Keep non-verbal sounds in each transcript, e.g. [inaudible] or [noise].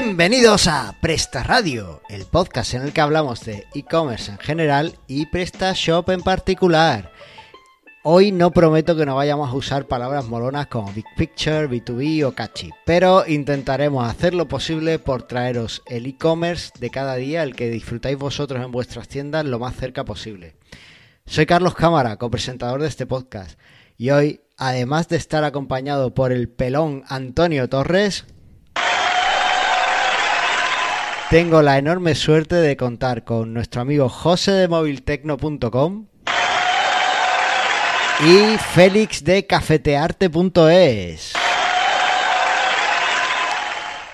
Bienvenidos a Presta Radio, el podcast en el que hablamos de e-commerce en general y PrestaShop en particular. Hoy no prometo que no vayamos a usar palabras molonas como Big Picture, B2B o Catchy, pero intentaremos hacer lo posible por traeros el e-commerce de cada día, el que disfrutáis vosotros en vuestras tiendas lo más cerca posible. Soy Carlos Cámara, copresentador de este podcast, y hoy, además de estar acompañado por el pelón Antonio Torres, tengo la enorme suerte de contar con nuestro amigo José de moviltecno.com y Félix de cafetearte.es.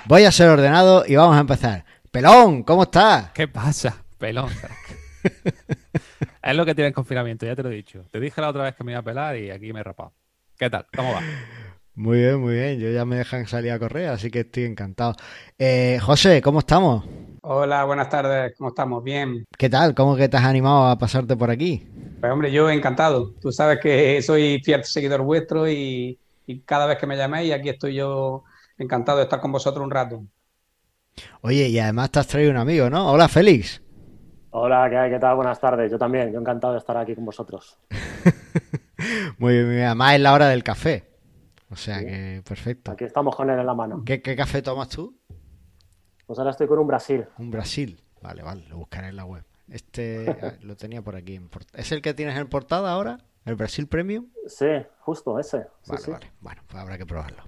Voy a ser ordenado y vamos a empezar. Pelón, ¿cómo estás? ¿Qué pasa? Pelón. es lo que tiene el confinamiento, ya te lo he dicho. Te dije la otra vez que me iba a pelar y aquí me he rapado. ¿Qué tal? ¿Cómo va? Muy bien, muy bien. Yo ya me dejan salir a correr, así que estoy encantado. Eh, José, ¿cómo estamos? Hola, buenas tardes. ¿Cómo estamos? Bien. ¿Qué tal? ¿Cómo que te has animado a pasarte por aquí? Pues hombre, yo encantado. Tú sabes que soy fiel seguidor vuestro y, y cada vez que me llaméis, aquí estoy yo encantado de estar con vosotros un rato. Oye, y además te has traído un amigo, ¿no? Hola, Félix. Hola, ¿qué? ¿qué tal? Buenas tardes. Yo también, yo encantado de estar aquí con vosotros. [laughs] muy bien, muy bien. Además es la hora del café. O sea que perfecto. Aquí estamos con él en la mano. ¿Qué, café tomas tú? Pues ahora estoy con un Brasil. Un Brasil. Vale, vale, lo buscaré en la web. Este [laughs] lo tenía por aquí. ¿Es el que tienes en portada ahora? ¿El Brasil Premium? Sí, justo ese. vale, vale. Bueno, pues habrá que probarlo.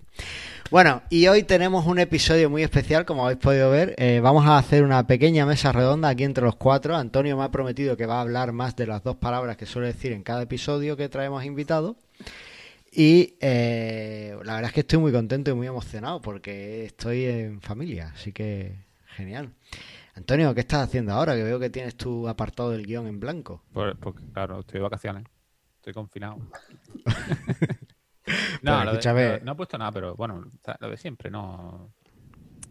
Bueno, y hoy tenemos un episodio muy especial, como habéis podido ver. Eh, vamos a hacer una pequeña mesa redonda aquí entre los cuatro. Antonio me ha prometido que va a hablar más de las dos palabras que suele decir en cada episodio que traemos invitado. Y eh, la verdad es que estoy muy contento y muy emocionado porque estoy en familia, así que genial. Antonio, ¿qué estás haciendo ahora? Que veo que tienes tu apartado del guion en blanco. Pues, pues claro, estoy de vacaciones, estoy confinado. [laughs] no, no, he puesto nada, pero bueno, lo de siempre, no.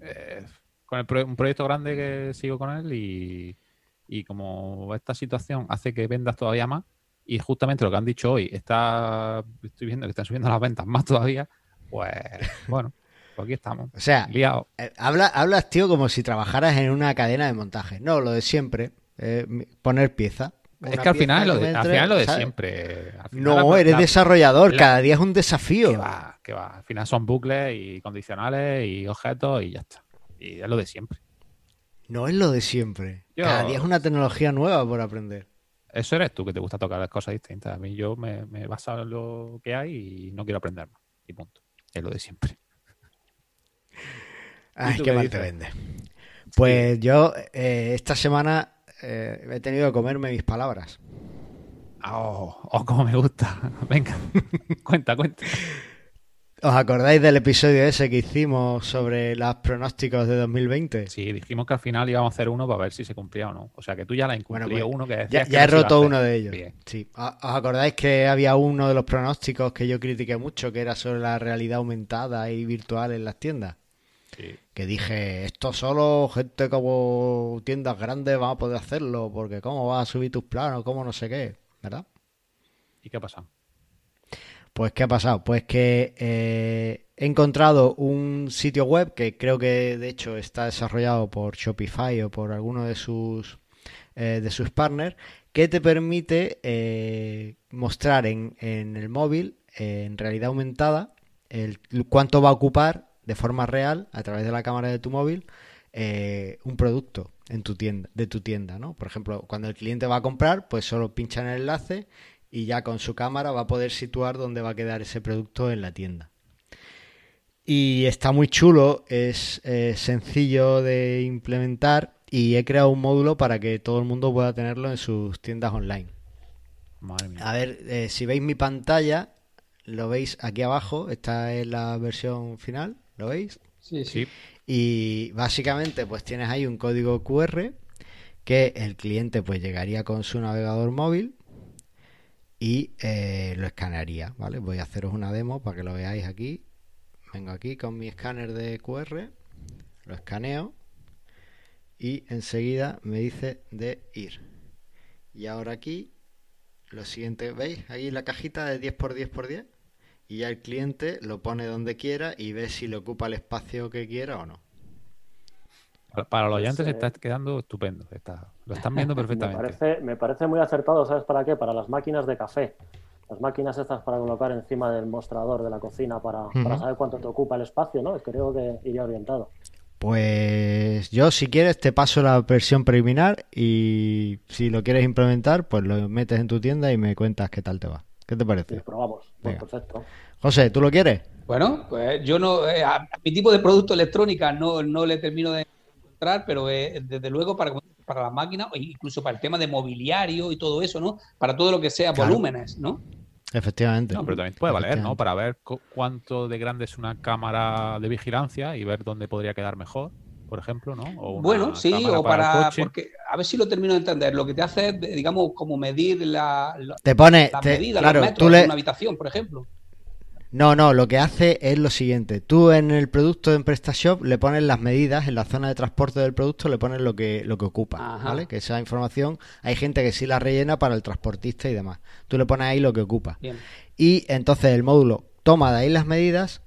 Eh, con el un proyecto grande que sigo con él y, y como esta situación hace que vendas todavía más, y justamente lo que han dicho hoy, está estoy viendo que están subiendo las ventas más todavía, pues [laughs] bueno, pues aquí estamos. O sea, eh, habla, hablas, tío, como si trabajaras en una cadena de montaje. No, lo de siempre, eh, poner pieza. Es que al final, lo de, al final lo de siempre. no, eres desarrollador, cada día es un desafío. Que va, que va. Al final son bucles y condicionales y objetos y ya está. Y es lo de siempre. No es lo de siempre. Cada día es una tecnología nueva por aprender. Eso eres tú que te gusta tocar las cosas distintas. A mí yo me, me baso en lo que hay y no quiero aprender más. Y punto. Es lo de siempre. [laughs] Ay, qué mal te vende. Pues yo eh, esta semana eh, he tenido que comerme mis palabras. Oh, oh, cómo me gusta. [laughs] Venga, cuenta, cuenta. ¿Os acordáis del episodio ese que hicimos sobre los pronósticos de 2020? Sí, dijimos que al final íbamos a hacer uno para ver si se cumplía o no. O sea que tú ya la has bueno, pues, uno que Ya, ya he roto uno de ellos. Sí. ¿Os acordáis que había uno de los pronósticos que yo critiqué mucho, que era sobre la realidad aumentada y virtual en las tiendas? Sí. Que dije, esto solo gente como tiendas grandes va a poder hacerlo, porque cómo vas a subir tus planos, cómo no sé qué, ¿verdad? ¿Y qué ha pasado? Pues, ¿qué ha pasado? Pues que eh, he encontrado un sitio web que creo que de hecho está desarrollado por Shopify o por alguno de sus, eh, de sus partners que te permite eh, mostrar en, en, el móvil, en realidad aumentada, el, cuánto va a ocupar de forma real a través de la cámara de tu móvil un producto en tu tienda, de tu tienda, ¿no? Por ejemplo, cuando el cliente va a comprar, pues solo pincha en el enlace y ya con su cámara va a poder situar dónde va a quedar ese producto en la tienda. Y está muy chulo, es sencillo de implementar y he creado un módulo para que todo el mundo pueda tenerlo en sus tiendas online. A ver, eh, si veis mi pantalla, lo veis aquí abajo, esta es la versión final, ¿lo veis? Sí, sí. Y básicamente pues tienes ahí un código QR que el cliente pues llegaría con su navegador móvil y eh, lo escanearía, ¿vale? Voy a haceros una demo para que lo veáis aquí. Vengo aquí con mi escáner de QR, lo escaneo y enseguida me dice de ir. Y ahora aquí, lo siguiente, ¿veis? Ahí la cajita de 10x10x10 y ya el cliente lo pone donde quiera y ve si le ocupa el espacio que quiera o no. Para, para los oyentes Pues, está eh, quedando estupendo. Está, lo están viendo [laughs] Me perfectamente. parece, me parece muy acertado, ¿sabes para qué? Para las máquinas de café. Las máquinas estas para colocar encima del mostrador de la cocina para, para saber cuánto te ocupa el espacio, ¿no? Creo que iría orientado. Pues yo, si quieres, te paso la versión preliminar y si lo quieres implementar, pues lo metes en tu tienda y me cuentas qué tal te va. ¿Qué te Y parece? probamos. Pues perfecto. José, ¿tú lo quieres? Bueno, pues yo no, eh, a, a mi tipo de producto electrónica no, no le termino de pero eh, desde luego para, para las máquinas, o incluso para el tema de mobiliario y todo eso, ¿no? Para todo lo que sea Claro. volúmenes, ¿no? Efectivamente. No, pero también puede valer, ¿no? Para ver cu- cuánto de grande es una cámara de vigilancia y ver dónde podría quedar mejor, por ejemplo, ¿no? O Bueno, sí, o para porque a ver si lo termino de entender. Lo que te hace es, digamos, como medir la, la- Te pone, las te- medidas, claro, los tú metros de le, una habitación, por ejemplo. No, no, lo que hace es lo siguiente. Tú en el producto en PrestaShop le pones las medidas, en la zona de transporte del producto le pones lo que, lo que ocupa, Ajá. ¿vale? Que esa información hay gente que sí la rellena para el transportista y demás. Tú le pones ahí lo que ocupa. Bien. Y entonces el módulo toma de ahí las medidas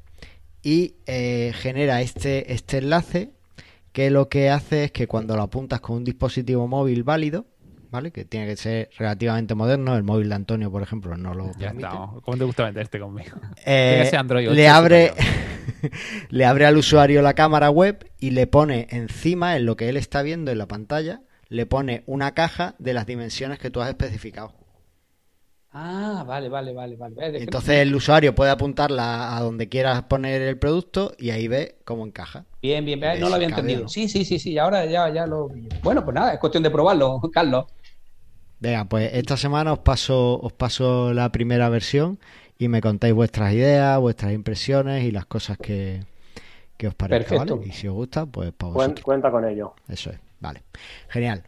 y eh, genera este, este enlace que lo que hace es que cuando lo apuntas con un dispositivo móvil válido, ¿vale? Que tiene que ser relativamente moderno, el móvil de Antonio, por ejemplo, no lo Ya permite. está. ¿Cómo te gusta venderte conmigo? [laughs] Eh, Tiene ese Android 8 le abre [laughs] le abre al usuario la cámara web y le pone encima en lo que él está viendo en la pantalla le pone una caja de las dimensiones que tú has especificado Ah, vale, vale, vale, vale. Entonces el usuario puede apuntarla a donde quieras poner el producto y ahí ve cómo encaja Bien, bien, bien. No lo había entendido. ¿no? Sí, sí, sí, sí. Ahora ya, ya lo. Bueno, pues nada, es cuestión de probarlo, [laughs] Carlos. venga pues esta semana os paso os paso la primera versión y me contáis vuestras ideas vuestras impresiones y las cosas que, que os parezca Perfecto. ¿vale? y si os gusta pues para vosotros cuenta con ello. Eso es, vale. Genial.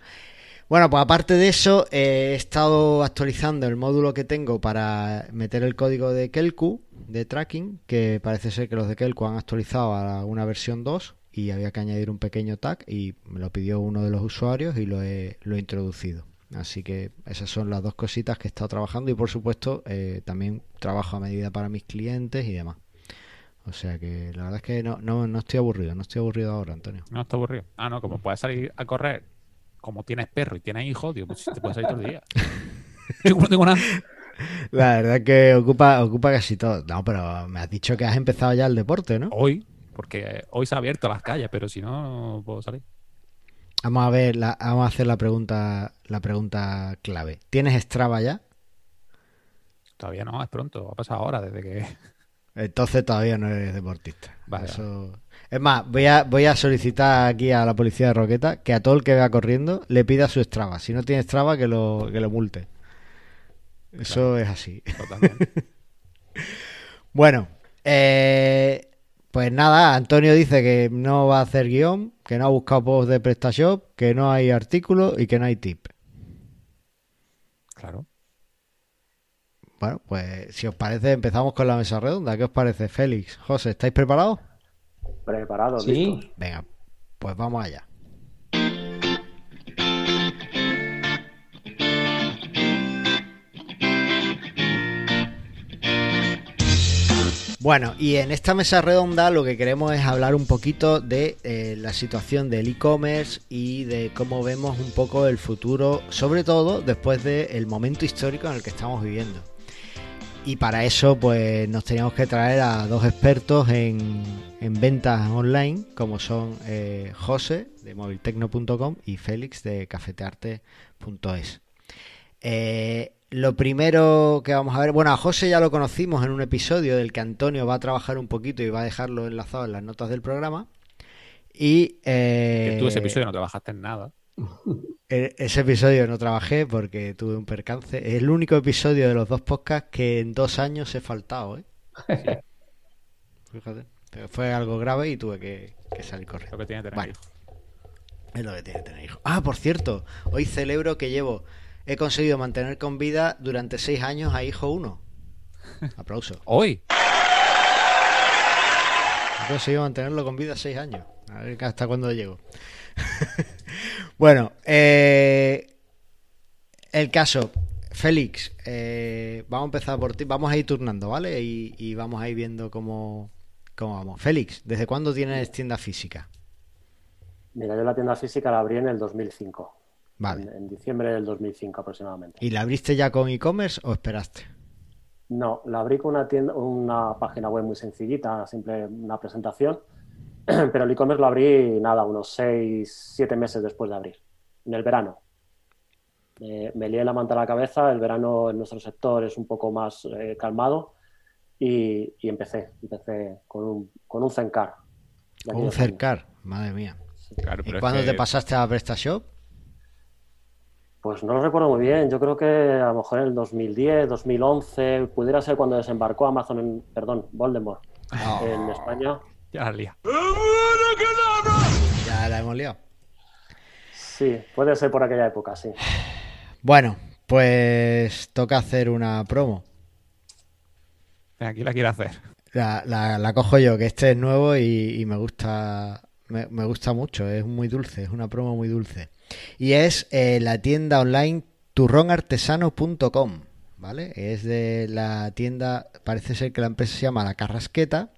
Bueno, pues aparte de eso, eh, he estado actualizando el módulo que tengo para meter el código de Kelku de tracking, que parece ser que los de Kelku han actualizado a una versión 2 y había que añadir un pequeño tag y me lo pidió uno de los usuarios y lo he, lo he introducido. Así que esas son las dos cositas que he estado trabajando y por supuesto eh, también trabajo a medida para mis clientes y demás. O sea que la verdad es que no, no, no estoy aburrido, no estoy aburrido ahora, Antonio. No, está aburrido. Ah, no, como puedes salir a correr, como tienes perro y tienes hijos, tío, pues te puedes salir todo el día. [laughs] Yo no tengo nada. La verdad es que ocupa, ocupa casi todo. No, pero me has dicho que has empezado ya el deporte, ¿no? Hoy, porque hoy se ha abierto las calles, pero si no, no puedo salir. Vamos a ver, la- vamos a hacer la pregunta, la pregunta clave. ¿Tienes Strava ya? Todavía no, es pronto, ha pasado ahora desde que... Entonces todavía no eres deportista. Vale, Eso- Es más, voy a, voy a solicitar aquí a la policía de Roqueta que a todo el que vea corriendo le pida su Strava. Si no tiene Strava, que lo, que lo multe. Eso es así. Totalmente. [laughs] Bueno, eh, pues nada, Antonio dice que no va a hacer guion, que no ha buscado post de PrestaShop, que no hay artículos y que no hay tip. Claro. Bueno, pues si os parece, empezamos con la mesa redonda. ¿Qué os parece, Félix? José, ¿estáis preparados? Preparados, Sí. listos. Venga, pues vamos allá. Bueno, y en esta mesa redonda lo que queremos es hablar un poquito de eh, la situación del e-commerce y de cómo vemos un poco el futuro, sobre todo después del momento histórico en el que estamos viviendo. Y para eso, pues nos teníamos que traer a dos expertos en, en ventas online, como son eh, José de moviltecno.com y Félix de cafetearte.es. Eh, lo primero que vamos a ver, bueno, a José ya lo conocimos en un episodio del que Antonio va a trabajar un poquito y va a dejarlo enlazado en las notas del programa. Y eh, tú ese episodio no trabajaste en nada. E- ese episodio no trabajé porque tuve un percance. Es el único episodio de los dos podcasts que en dos años he faltado, ¿eh? [laughs] Fíjate. Pero fue algo grave y tuve que, que salir corriendo. Lo que tiene que tener Bueno. hijos. Es lo que tiene que tener hijos. Ah, por cierto, hoy celebro que llevo, he conseguido mantener con vida durante seis años a hijo uno. [laughs] Aplauso. Hoy. He conseguido mantenerlo con vida seis años. A ver hasta cuándo llego. [laughs] bueno, eh, el caso, Félix, eh, vamos a empezar por ti. Vamos a ir turnando, ¿vale? Y, y vamos a ir viendo cómo, cómo vamos. Félix, ¿desde cuándo tienes tienda física? Mira, yo la tienda física la abrí en el 2005. Vale. En, en diciembre del 2005 aproximadamente. ¿Y la abriste ya con e-commerce o esperaste? No, la abrí con una tienda, una página web muy sencillita, simple una presentación, [clears throat] pero el e-commerce lo abrí nada, unos 6, 7 meses después de abrir, en el verano. Eh, me lié la manta a la cabeza, el verano en nuestro sector es un poco más eh, calmado y, y empecé, empecé con un, con un Zencar. Con un cercar, madre mía. Claro, ¿Y cuándo que- te pasaste a PrestaShop? Pues no lo recuerdo muy bien, yo creo que a lo mejor en el 2010, 2011, pudiera ser cuando desembarcó Amazon, en, perdón, Voldemort en España. Ya la lía. Ya la hemos liado. Sí, puede ser por aquella época, sí. Bueno, pues toca hacer una promo. Aquí la quiero hacer. La, la- la cojo yo, que este es nuevo y, y me gusta me, me gusta mucho, es muy dulce, es una promo muy dulce. Y es eh, la tienda online turronartesano.com, ¿vale? Es de la tienda, parece ser que la empresa se llama La Carrasqueta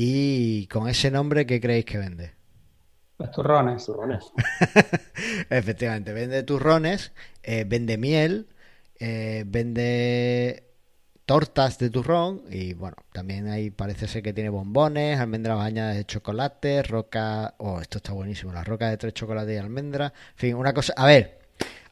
y con ese nombre, ¿qué creéis que vende? Los turrones. Turrones. [laughs] Efectivamente, vende turrones, eh, vende miel, eh, vende tortas de turrón y bueno, también ahí parece ser que tiene bombones, almendras bañadas de chocolate, roca... Oh, esto está buenísimo, la roca de tres chocolates y almendras. En fin, una cosa... A ver,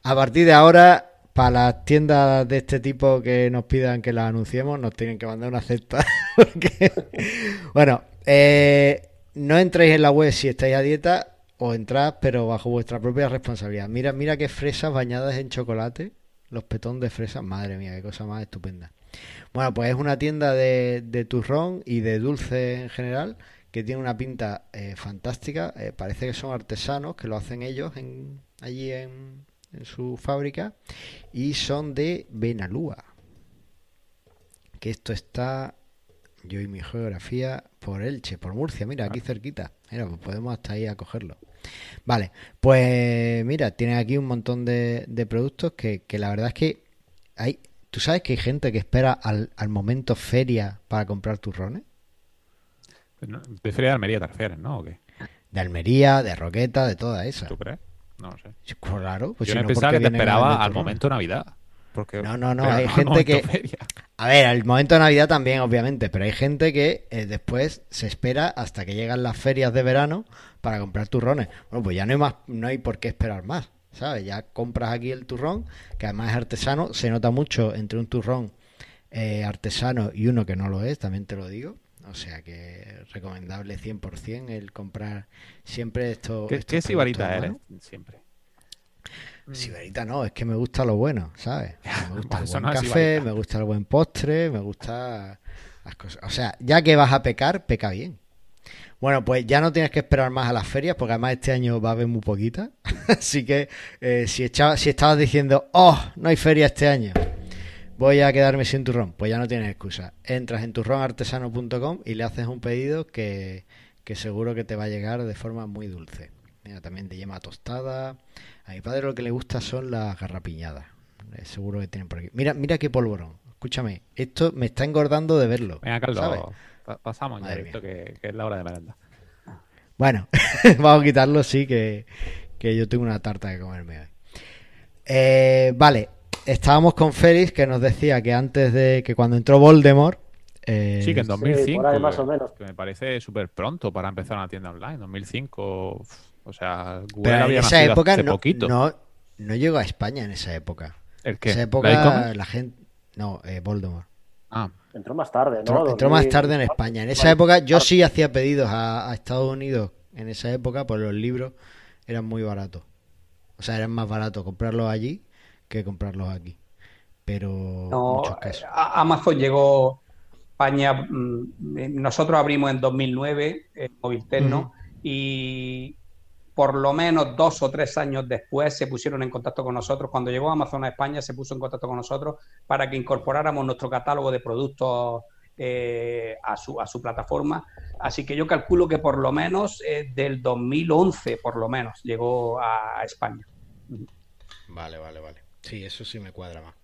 a partir de ahora, para las tiendas de este tipo que nos pidan que las anunciemos, nos tienen que mandar una cesta. [laughs] Bueno, eh, no entréis en la web si estáis a dieta o entrad, pero bajo vuestra propia responsabilidad. Mira, mira qué fresas bañadas en chocolate. Los petón de fresas, madre mía, qué cosa más estupenda. Bueno, pues es una tienda de, turrón y de dulce en general que tiene una pinta eh, fantástica. Eh, parece que son artesanos que lo hacen ellos en, allí en, en su fábrica y son de Benalúa. Que esto está, yo y mi geografía, por Elche, por Murcia, mira, aquí cerquita. Mira, pues podemos hasta ahí a cogerlo. Vale, pues mira, tienen aquí un montón de, de productos que, que la verdad es que hay, ¿tú sabes que hay gente que espera al, al momento feria para comprar turrones? No, De Feria de Almería te refieres, ¿no? ¿O qué? De Almería, de Roqueta, de toda esa. ¿Tú crees? No sé. Claro, pues Yo si no no, pensaba ¿por que te esperaba al momento Navidad. Porque, No, no, no, hay al gente que- [laughs] feria. A ver, al momento de Navidad también, obviamente, pero hay gente que eh, después se espera hasta que llegan las ferias de verano para comprar turrones. Bueno, pues ya no hay más, no hay por qué esperar más, ¿sabes? Ya compras aquí el turrón, que además es artesano, se nota mucho entre un turrón eh, artesano y uno que no lo es, también te lo digo. O sea que recomendable 100% el comprar siempre esto. ¿Qué, estos qué sibarita eres? mano. Siempre. Sibarita no, es que me gusta lo bueno, ¿sabes? [laughs] Me gusta el buen no café, sibarita. me gusta el buen postre, me gusta las cosas. O sea, ya que vas a pecar, peca bien. Bueno, pues ya no tienes que esperar más a las ferias, porque además este año va a haber muy poquita. [laughs] Así que eh, si, echaba- si estabas diciendo, oh, no hay feria este año, voy a quedarme sin turrón, pues ya no tienes excusa. Entras en turronartesano.com y le haces un pedido que, que seguro que te va a llegar de forma muy dulce. Mira, también de yema tostada. A mi padre lo que le gusta son las garrapiñadas. Eh, seguro que tienen por aquí. Mira, mira qué polvorón. Escúchame, esto me está engordando de verlo. Venga, Carlos, pasamos ya, visto que, que es la hora de merenda. Bueno, [laughs] vamos a quitarlo, sí, que, que yo tengo una tarta que comerme hoy. Eh, vale, estábamos con Félix que nos decía que antes de que cuando entró Voldemort. eh, Sí, que en Sí, 2005. por ahí más que- o menos. que me parece súper pronto para empezar una tienda online. 2005. uf, O sea, Google pero en había esa época hace no, poquito. no, no llegó a España en esa época. ¿El En qué? esa ¿La época la gente. No, eh, Voldemort. Ah, Entró más tarde, ¿no? Entró, entró más 2000. tarde en España. En esa época yo sí hacía pedidos a, a Estados Unidos. En esa época, pues los libros eran muy baratos. O sea, eran más baratos comprarlos allí que comprarlos aquí. Pero No, muchos casos. a- Amazon llegó a España, mm, eh, nosotros abrimos en 2009 el Moviltel, ¿no? Y por lo menos dos o tres años después se pusieron en contacto con nosotros. Cuando llegó Amazon a España se puso en contacto con nosotros para que incorporáramos nuestro catálogo de productos eh, a, su, a su plataforma. Así que yo calculo que por lo menos eh, del 2011, por lo menos, llegó a España. Vale, vale, vale. Sí, eso sí me cuadra más.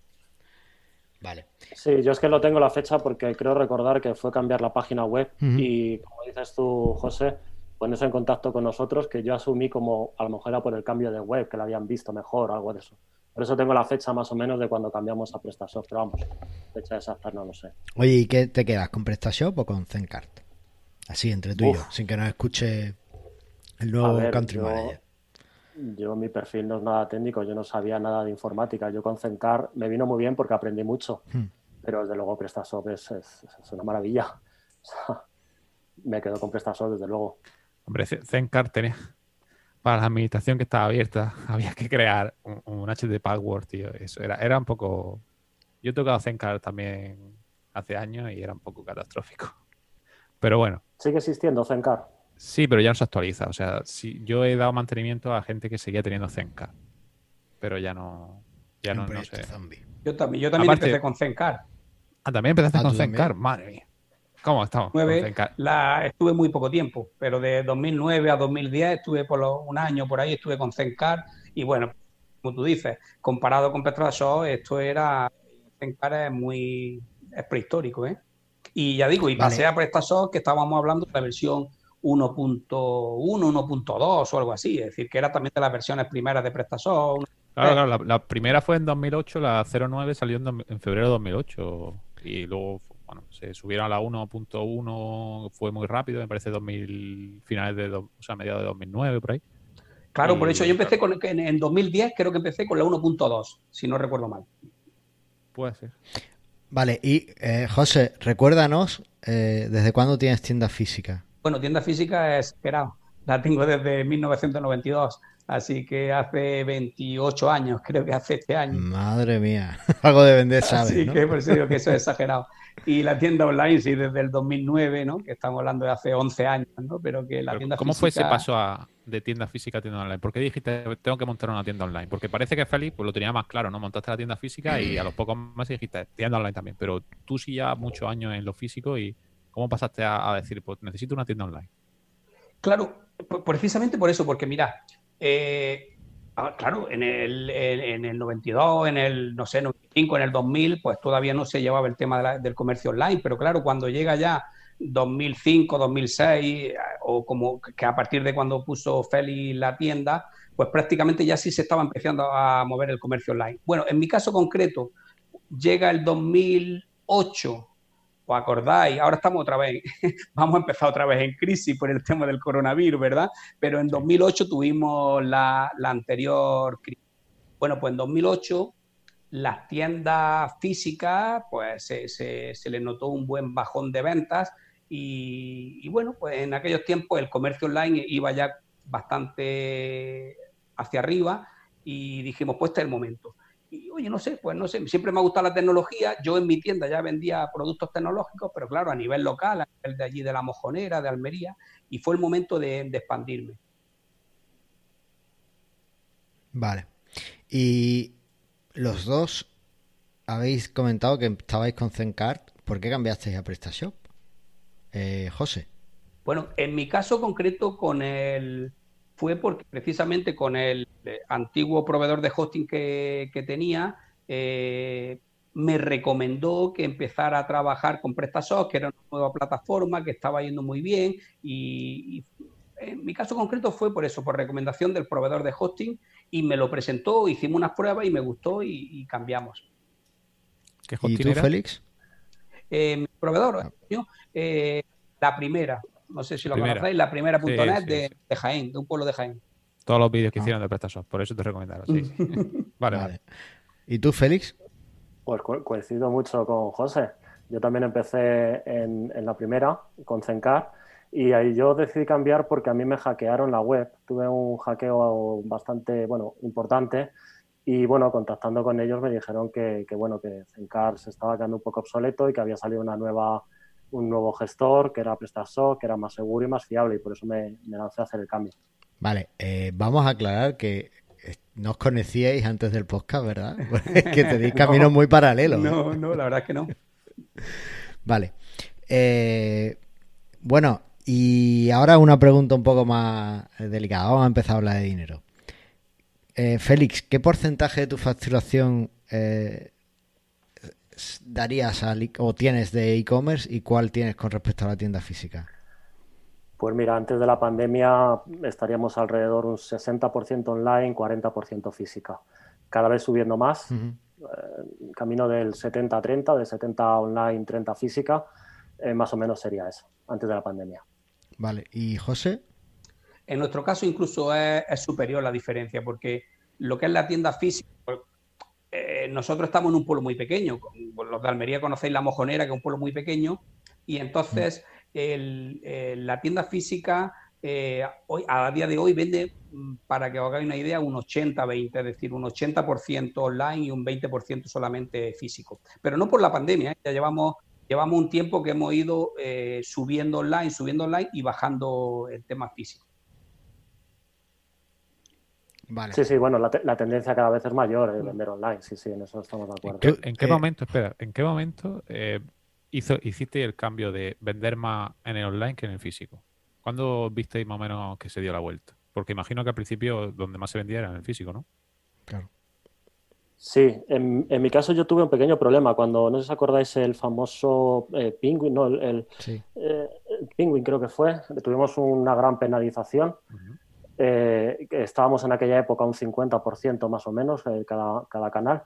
Vale. Sí, yo es que lo tengo la fecha porque creo recordar que fue cambiar la página web y, como dices tú, José, ponerse en contacto con nosotros, que yo asumí como a lo mejor era por el cambio de web, que la habían visto mejor o algo de eso. Por eso tengo la fecha más o menos de cuando cambiamos a PrestaShop, pero vamos, fecha exacta no lo sé. Oye, ¿y qué te quedas? ¿Con PrestaShop o con Zencart? Así, entre tú y yo, sin que nos escuche el nuevo country manager. Yo, mi perfil no es nada técnico, yo no sabía nada de informática. Yo con Zencar me vino muy bien porque aprendí mucho, hmm. pero desde luego PrestaShop es, es, una maravilla. [laughs] me quedo con PrestaShop, desde luego. Hombre, Zencar tenía, para la administración que estaba abierta, [laughs] había que crear un, HD password, tío. Eso era, era un poco. Yo he tocado Zencar también hace años y era un poco catastrófico. [laughs] Pero bueno. ¿Sigue existiendo Zencar? Sí, pero ya no se actualiza. O sea, si yo he dado mantenimiento a gente que seguía teniendo Zencar. Pero ya no. Ya no, sé. Yo también, yo también empecé con Zencar. Ah, también empezaste ah, con Zencar. Madre mía. ¿Cómo estamos? la, estuve muy poco tiempo, pero de 2009 a 2010 estuve por un año por ahí, estuve con Zencar. Y bueno, como tú dices, comparado con PetroShow, esto era. Zencar es muy. Es prehistórico, ¿eh? Y ya digo, y pasé a PrestaShop que estábamos hablando de la versión 1.1, 1.2 o algo así. Es decir, que era también de las versiones primeras de PrestaShop. Claro, claro la, primera fue en 2008, la 09 salió en, febrero de 2008 y luego bueno, se subieron a la 1.1, fue muy rápido, me parece 2000, finales de, o sea, mediados de 2009 por ahí. Claro, por eso yo empecé con, en, en 2010, creo que empecé con la 1.2, si no recuerdo mal. Puede ser. Vale, y eh, José, recuérdanos, eh, ¿desde cuándo tienes tienda física? Bueno, tienda física es esperado. La tengo desde 1992. Así que hace 28 años, creo que hace este año. Madre mía, [laughs] algo de vender, ¿sabes? Así que por eso digo que eso es exagerado. Y la tienda online, sí, desde el 2009, ¿no? Que estamos hablando de hace 11 años, ¿no? Pero que la tienda ¿Cómo fue ese paso de tienda física a tienda online? ¿Por qué dijiste, tengo que montar una tienda online? Porque parece que Félix pues, lo tenía más claro, ¿no? Montaste la tienda física y a los pocos meses dijiste, tienda online también. Pero tú sí ya muchos años en lo físico y ¿cómo pasaste a, decir, pues necesito una tienda online? Claro, precisamente por eso, porque mira, eh, Ah, claro, en el, en el 92, en el, no sé, 95, en el 2000, pues todavía no se llevaba el tema del comercio online, pero claro, cuando llega ya 2005, 2006, o como que a partir de cuando puso Feli la tienda, pues prácticamente ya sí se estaba empezando a mover el comercio online. Bueno, en mi caso concreto, llega el 2008 ¿Os acordáis? Ahora estamos otra vez, [laughs] vamos a empezar otra vez en crisis por el tema del coronavirus, ¿verdad? Pero en 2008 tuvimos la, anterior crisis. Bueno, pues en 2008 las tiendas físicas, pues se, se, le notó un buen bajón de ventas y, bueno, pues en aquellos tiempos el comercio online iba ya bastante hacia arriba y dijimos, pues este es el momento. Y oye, no sé, pues no sé, siempre me ha gustado la tecnología. Yo en mi tienda ya vendía productos tecnológicos, pero claro, a nivel local, a nivel de allí de la Mojonera, de Almería, y fue el momento de, expandirme. Vale. Y los dos habéis comentado que estabais con Zencard. ¿Por qué cambiasteis a PrestaShop? Eh, José. Bueno, en mi caso concreto con el fue porque precisamente con el eh, antiguo proveedor de hosting que, tenía, eh, me recomendó que empezara a trabajar con PrestaShop, que era una nueva plataforma que estaba yendo muy bien y, en mi caso concreto fue por eso, por recomendación del proveedor de hosting y me lo presentó, hicimos unas pruebas y me gustó y, cambiamos. ¿Qué hosting ¿Y tú, Félix? Eh, mi proveedor, ah. la primera, no sé si lo conocéis, la primera .net de, Jaén, de un pueblo de Jaén. Todos los vídeos que ah. hicieron de PrestaShop, por eso te recomendaron, sí. [laughs] vale, vale. ¿Y tú, Félix? Pues coincido mucho con José. Yo también empecé en, la primera, con Zencar, y ahí yo decidí cambiar porque a mí me hackearon la web. Tuve un hackeo bastante, bueno, importante, y bueno, contactando con ellos me dijeron que, que bueno, que Zencar se estaba quedando un poco obsoleto y que había salido una nueva un nuevo gestor que era PrestaShop, que era más seguro y más fiable y por eso me, lancé a hacer el cambio. Vale, eh, vamos a aclarar que eh, no os conocíais antes del podcast, ¿verdad? [laughs] que tenéis [laughs] caminos muy paralelos. No, no, la verdad es que no. [laughs] Vale. Eh, bueno, y ahora una pregunta un poco más delicada. Vamos a empezar a hablar de dinero. Félix, ¿qué porcentaje de tu facturación darías al, o tienes de e-commerce y cuál tienes con respecto a la tienda física? Pues mira, antes de la pandemia estaríamos alrededor un 60% online, 40% física. Cada vez subiendo más, uh -huh. eh, camino del 70-30, de 70 online, 30 física, eh, más o menos sería eso, antes de la pandemia. Vale, ¿y José? En nuestro caso incluso es, es superior la diferencia, porque lo que es la tienda física, eh, nosotros estamos en un pueblo muy pequeño. Los de Almería conocéis La Mojonera, que es un pueblo muy pequeño, y entonces eh, la tienda física eh, hoy, a día de hoy vende, mm, para que os hagáis una idea, un 80-20, es decir, un 80% online y un 20% solamente físico. Pero no por la pandemia, ya llevamos, llevamos un tiempo que hemos ido subiendo online, subiendo online y bajando el tema físico. Vale. Sí, sí, bueno, la, te la, tendencia cada vez es mayor en vender online, sí, sí, en eso estamos de acuerdo. ¿En qué, en qué momento, espera, en qué momento eh, hizo, hiciste el cambio de vender más en el online que en el físico? ¿Cuándo visteis más o menos que se dio la vuelta? Porque imagino que al principio donde más se vendía era en el físico, ¿no? Claro. Sí, en, en mi caso yo tuve un pequeño problema cuando, no sé si os acordáis, el famoso eh, Penguin, no, el, el, Sí. eh, el Penguin creo que fue, tuvimos una gran penalización. Eh, estábamos en aquella época un 50% más o menos eh, cada, cada canal.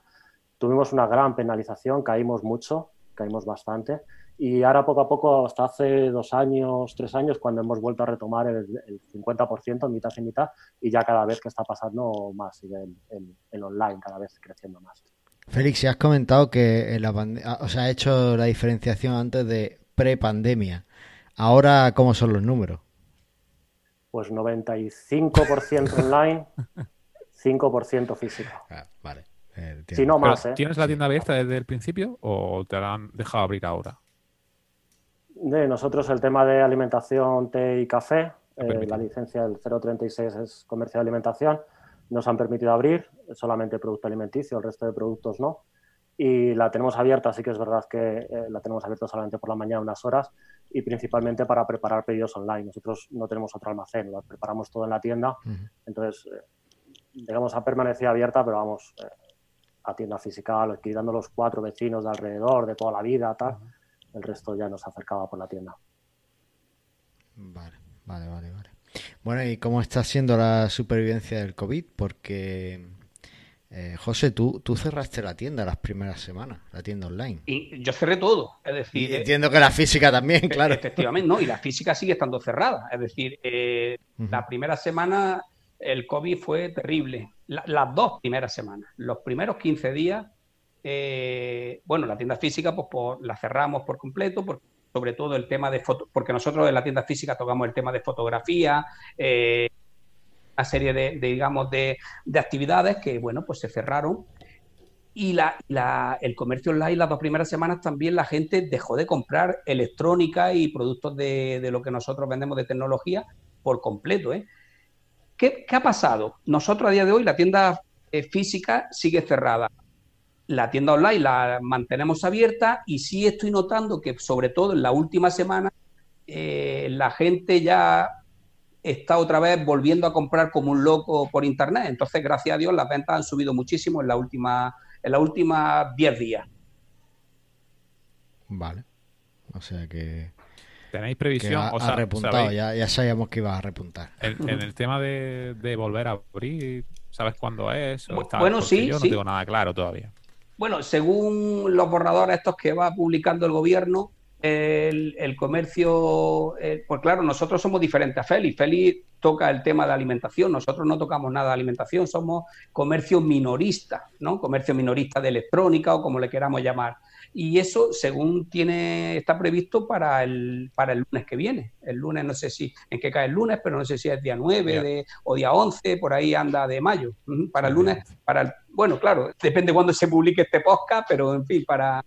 Tuvimos una gran penalización, caímos mucho, caímos bastante. Y ahora poco a poco, hasta hace dos años, tres años, cuando hemos vuelto a retomar el, el 50%, mitad y mitad, y ya cada vez que está pasando más, sigue el, el, el online cada vez creciendo más. Félix, has comentado que en la pandemia, o sea, ha hecho la diferenciación antes de pre-pandemia. Ahora, ¿cómo son los números? Pues 95% online, 5% físico. Ah, vale. Eh, Si no más, ¿eh? ¿Tienes la tienda abierta desde el principio o te la han dejado abrir ahora? De nosotros el tema de alimentación, té y café, eh, la licencia del 036 es comercio de alimentación, nos han permitido abrir solamente producto alimenticio, el resto de productos no. Y la tenemos abierta, sí que es verdad que eh, la tenemos abierta solamente por la mañana unas horas y principalmente para preparar pedidos online. Nosotros no tenemos otro almacén, lo preparamos todo en la tienda. Uh -huh. Entonces, eh, digamos, ha permanecido abierta, pero vamos, eh, a tienda física, quitando los cuatro vecinos de alrededor, de toda la vida, tal. Uh -huh. El resto ya nos acercaba por la tienda. Vale, vale, vale, vale. Bueno, ¿y cómo está siendo la supervivencia del COVID? Porque, eh, José, tú, tú cerraste la tienda las primeras semanas, la tienda online. Y yo cerré todo, es decir... Y entiendo que la física también, claro. Efectivamente, no, y la física sigue estando cerrada. Es decir, eh, uh -huh. la primera semana el COVID fue terrible. La, las dos primeras semanas, los primeros 15 días, eh, bueno, la tienda física pues, por, la cerramos por completo, por, sobre todo el tema de foto, porque nosotros en la tienda física tocamos el tema de fotografía, eh, una serie de, digamos, de, de, actividades que, bueno, pues se cerraron. Y la, la, el comercio online las dos primeras semanas también la gente dejó de comprar electrónica y productos de, de lo que nosotros vendemos de tecnología por completo. ¿eh? ¿Qué, ¿Qué, ha pasado? Nosotros a día de hoy la tienda eh, física sigue cerrada. La tienda online la mantenemos abierta y sí estoy notando que sobre todo en la última semana eh, la gente ya está otra vez volviendo a comprar como un loco por internet. Entonces, gracias a Dios, las ventas han subido muchísimo en la última en las últimas 10 días. Vale. O sea que ¿Tenéis previsión? Ha, o sea, ha repuntado, ya, ya, sabíamos que iba a repuntar. En, en el tema de, de, volver a abrir, ¿sabes cuándo es? bueno, sí. Yo no sí. tengo nada claro todavía. Bueno, según los borradores estos que va publicando el gobierno, el, el comercio, eh, pues claro, nosotros somos diferentes a Félix. Félix toca el tema de alimentación, nosotros no tocamos nada de alimentación, somos comercio minorista, ¿no? Comercio minorista de electrónica o como le queramos llamar. Y eso, según tiene, está previsto para el, para el lunes que viene. El lunes, no sé si en qué cae el lunes, pero no sé si es día 9 yeah. de, o día 11, por ahí anda de mayo. Para el lunes, para el, bueno, claro, depende cuándo se publique este podcast, pero en fin, para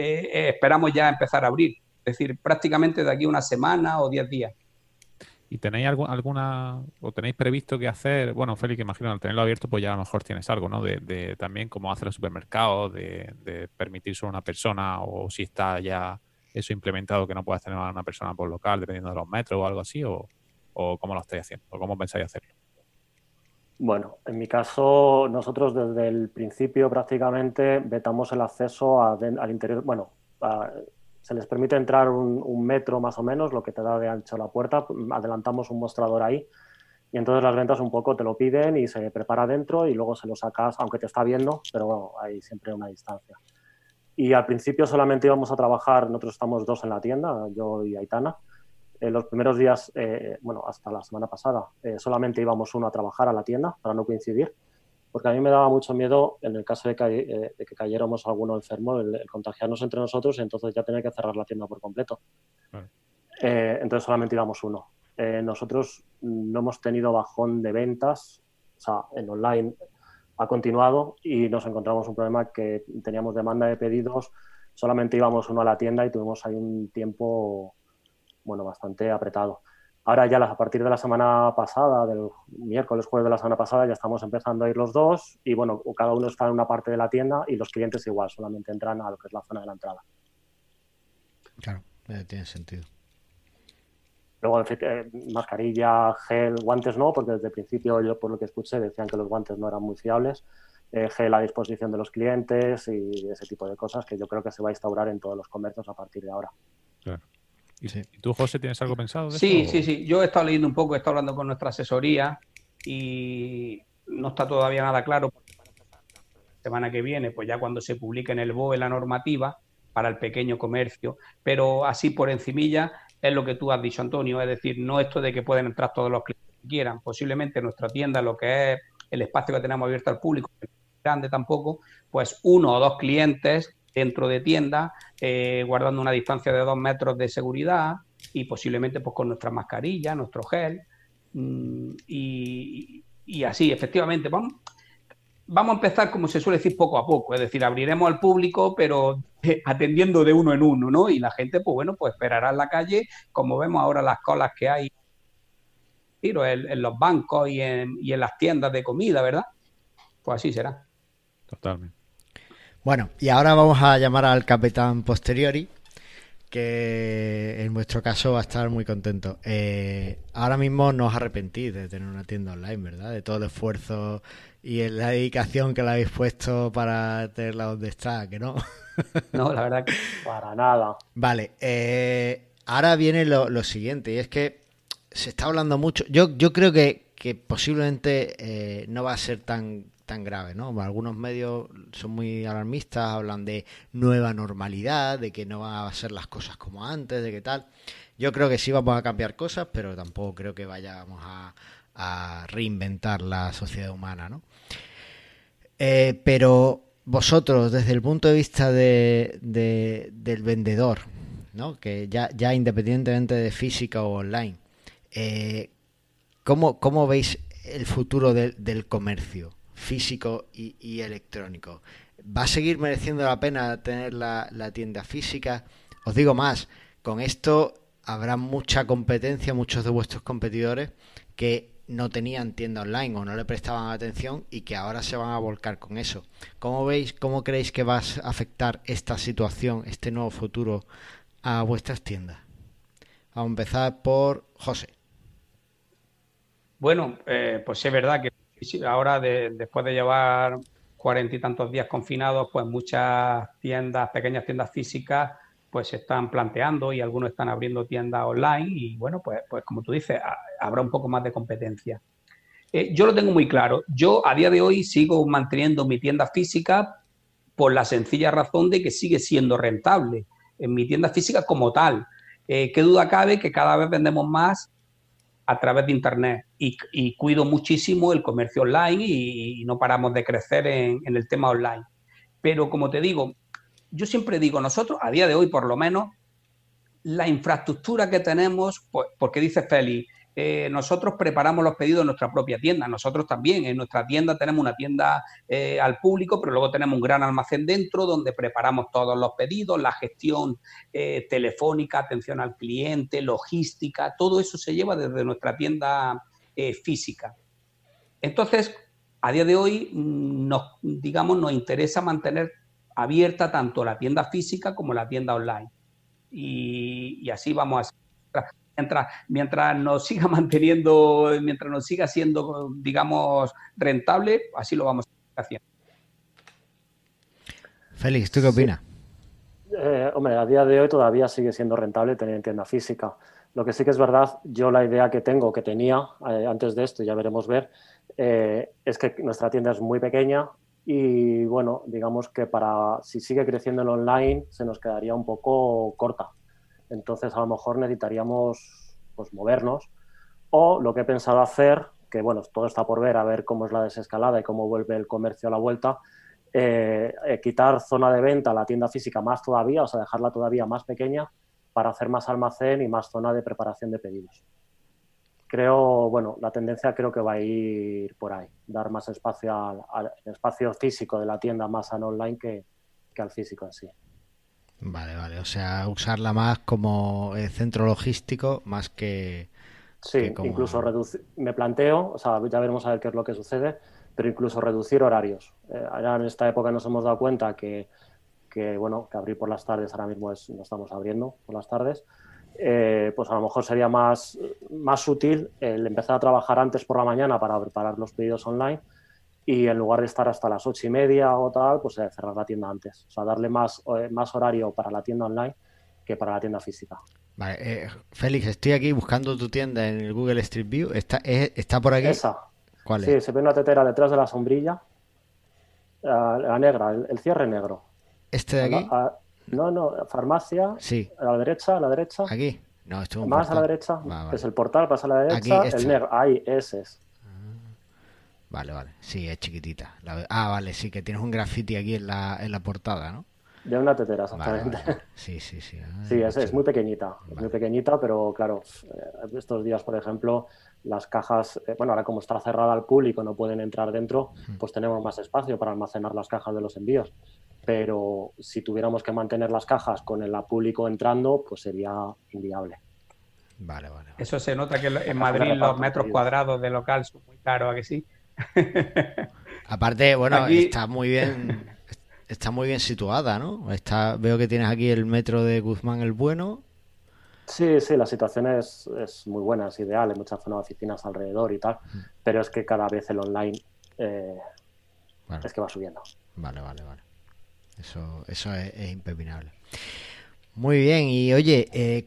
eh, eh, esperamos ya empezar a abrir. Es decir, prácticamente de aquí una semana o 10 días. ¿Y tenéis algo, alguna, o tenéis previsto que hacer? Bueno, Félix, imagino al tenerlo abierto, pues ya a lo mejor tienes algo, ¿no? De, también cómo hacer el supermercado, de, de, permitir solo una persona, o si está ya eso implementado que no puedas tener a una persona por local, dependiendo de los metros o algo así, o, o cómo lo estáis haciendo, o cómo pensáis hacerlo. Bueno, en mi caso, nosotros desde el principio prácticamente vetamos el acceso a, al interior, bueno, se les permite entrar un, metro más o menos, lo que te da de ancho la puerta. Adelantamos un mostrador ahí y entonces las ventas un poco te lo piden y se prepara dentro y luego se lo sacas, aunque te está viendo, pero bueno, hay siempre una distancia. Y al principio solamente íbamos a trabajar, nosotros estamos dos en la tienda, yo y Aitana. En los primeros días, eh, bueno, hasta la semana pasada, eh, solamente íbamos uno a trabajar a la tienda para no coincidir porque a mí me daba mucho miedo en el caso de que, eh, de que cayéramos alguno enfermo, el, contagiarnos entre nosotros y entonces ya tener que cerrar la tienda por completo. Eh, entonces solamente íbamos uno. Eh, nosotros no hemos tenido bajón de ventas, o sea, en online ha continuado y nos encontramos un problema que teníamos demanda de pedidos, solamente íbamos uno a la tienda y tuvimos ahí un tiempo, bueno, bastante apretado. Ahora ya a partir de la semana pasada, del miércoles, jueves de la semana pasada, ya estamos empezando a ir los dos y bueno, cada uno está en una parte de la tienda y los clientes igual, solamente entran a lo que es la zona de la entrada. Claro, eh, tiene sentido. Luego, eh, mascarilla, gel, guantes no, porque desde el principio yo por lo que escuché decían que los guantes no eran muy fiables. Eh, gel a disposición de los clientes y ese tipo de cosas que yo creo que se va a instaurar en todos los comercios a partir de ahora. Claro. ¿Y, tú, José, tienes algo pensado? sí, sí, sí. Yo he estado leyendo un poco, he estado hablando con nuestra asesoría y no está todavía nada claro. Porque para la semana que viene, pues ya cuando se publique en el BOE la normativa para el pequeño comercio, pero así por encimilla es lo que tú has dicho, Antonio, es decir, no esto de que pueden entrar todos los clientes que quieran, posiblemente nuestra tienda, lo que es el espacio que tenemos abierto al público, grande tampoco, pues uno o dos clientes dentro de tienda, eh, guardando una distancia de dos metros de seguridad y posiblemente pues con nuestra mascarilla, nuestro gel mm, y, así, efectivamente, vamos, vamos a empezar, como se suele decir, poco a poco, es decir, abriremos al público, pero [laughs] atendiendo de uno en uno, ¿no? Y la gente, pues bueno, pues esperará en la calle, como vemos ahora las colas que hay en, en los bancos y en, y en las tiendas de comida, ¿verdad? Pues así será. Totalmente. Bueno, y ahora vamos a llamar al capitán posteriori, que en vuestro caso va a estar muy contento. Eh, ahora mismo no os arrepentís de tener una tienda online, ¿verdad? De todo el esfuerzo y la dedicación que le habéis puesto para tenerla donde está, que no. [laughs] No, la verdad que para nada. Vale, eh, ahora viene lo, siguiente, y es que se está hablando mucho. Yo, yo creo que, que posiblemente eh, no va a ser tan tan grave, ¿no? Algunos medios son muy alarmistas, hablan de nueva normalidad, de que no van a ser las cosas como antes, de qué tal. Yo creo que sí vamos a cambiar cosas, pero tampoco creo que vayamos a, reinventar la sociedad humana, ¿no? Eh, pero vosotros, desde el punto de vista de, del vendedor, ¿no? que ya, ya independientemente de física o online, eh, ¿cómo, ¿cómo, veis el futuro del comercio? Físico y, electrónico. ¿Va a seguir mereciendo la pena tener la, tienda física? Os digo más, con esto habrá mucha competencia, muchos de vuestros competidores que no tenían tienda online o no le prestaban atención y que ahora se van a volcar con eso. ¿Cómo veis, cómo creéis que va a afectar esta situación, este nuevo futuro a vuestras tiendas? Vamos a empezar por José. Bueno, eh, pues es verdad que ahora después de llevar cuarenta y tantos días confinados, pues muchas tiendas, pequeñas tiendas físicas, pues se están planteando y algunos están abriendo tiendas online y bueno, pues, pues como tú dices, habrá un poco más de competencia. Eh, yo lo tengo muy claro. Yo a día de hoy sigo manteniendo mi tienda física por la sencilla razón de que sigue siendo rentable en mi tienda física como tal. Eh, ¿Qué duda cabe que cada vez vendemos más a través de Internet y, cuido muchísimo el comercio online y, no paramos de crecer en, el tema online. Pero como te digo, yo siempre digo, nosotros a día de hoy por lo menos, la infraestructura que tenemos, pues, porque dice Félix, eh, nosotros preparamos los pedidos en nuestra propia tienda. Nosotros también, en nuestra tienda tenemos una tienda eh, al público, pero luego tenemos un gran almacén dentro donde preparamos todos los pedidos, la gestión eh, telefónica, atención al cliente, logística, todo eso se lleva desde nuestra tienda física. Entonces, a día de hoy, mm, nos, digamos, nos interesa mantener abierta tanto la tienda física como la tienda online. Y, y así vamos a mientras, mientras nos siga [laughs] manteniendo, mientras nos siga siendo, digamos, rentable, así lo vamos haciendo. Félix, ¿tú qué opinas? Eh, Eh, hombre, a día de hoy todavía sigue siendo rentable tener tienda física. Lo que sí que es verdad, yo la idea que tengo, que tenía eh, antes de esto, ya veremos ver, eh, es que nuestra tienda es muy pequeña y bueno, digamos que para si sigue creciendo el online se nos quedaría un poco corta. Entonces a lo mejor necesitaríamos pues movernos o lo que he pensado hacer, que bueno, todo está por ver, a ver cómo es la desescalada y cómo vuelve el comercio a la vuelta, eh, quitar zona de venta la tienda física más todavía, o sea, dejarla todavía más pequeña para hacer más almacén y más zona de preparación de pedidos. Creo, bueno, la tendencia creo que va a ir por ahí, dar más espacio al, espacio físico de la tienda más al online que, al físico en sí. Vale, vale, o sea, usarla más como eh, centro logístico más que... Sí, incluso reducir, me planteo, o sea, ya veremos a ver qué es lo que sucede, pero incluso reducir horarios. Eh, en esta época nos hemos dado cuenta que que bueno, que abrir por las tardes ahora mismo es, no estamos abriendo por las tardes, eh, pues a lo mejor sería más, más útil el empezar a trabajar antes por la mañana para preparar los pedidos online y en lugar de estar hasta las ocho y media o tal, pues eh, cerrar la tienda antes. O sea, darle más, eh, más horario para la tienda online que para la tienda física. Vale, Félix, estoy aquí buscando tu tienda en el Google Street View. ¿Está, está por aquí? Esa. ¿Cuál sí, se ve una tetera detrás de la sombrilla. la negra, el cierre negro. ¿Este de aquí? no, no, farmacia. Sí. A la derecha, a la derecha. Aquí. No, esto es un Más a la derecha. Es el portal, pasa a la derecha. el negro. Ahí, ese es. Ah. Vale, vale. Sí, es chiquitita. Ah, vale, sí, que tienes un graffiti aquí en la, en la portada, ¿no? De una tetera, exactamente. [laughs] Sí, sí, sí. sí, es, es, muy pequeñita. Muy pequeñita, pero claro, eh, estos días, por ejemplo, las cajas, eh, bueno, ahora como está cerrada al público, no pueden entrar dentro, pues tenemos más espacio para almacenar las cajas de los envíos pero si tuviéramos que mantener las cajas con el público entrando, pues sería inviable. Vale, vale. Eso se nota que en Madrid los metros cuadrados de local son muy caros, ¿a que sí? Aparte, bueno, está muy bien está muy bien situada, ¿no? Está, veo que tienes aquí el metro de Guzmán el Bueno. Sí, sí, la situación es, es muy buena, es ideal, hay muchas zonas de oficinas alrededor y tal, mm. pero es que cada vez el online eh, es que va subiendo. Vale, vale, vale. Eso, eso es, impepinable. Muy bien, y oye, eh,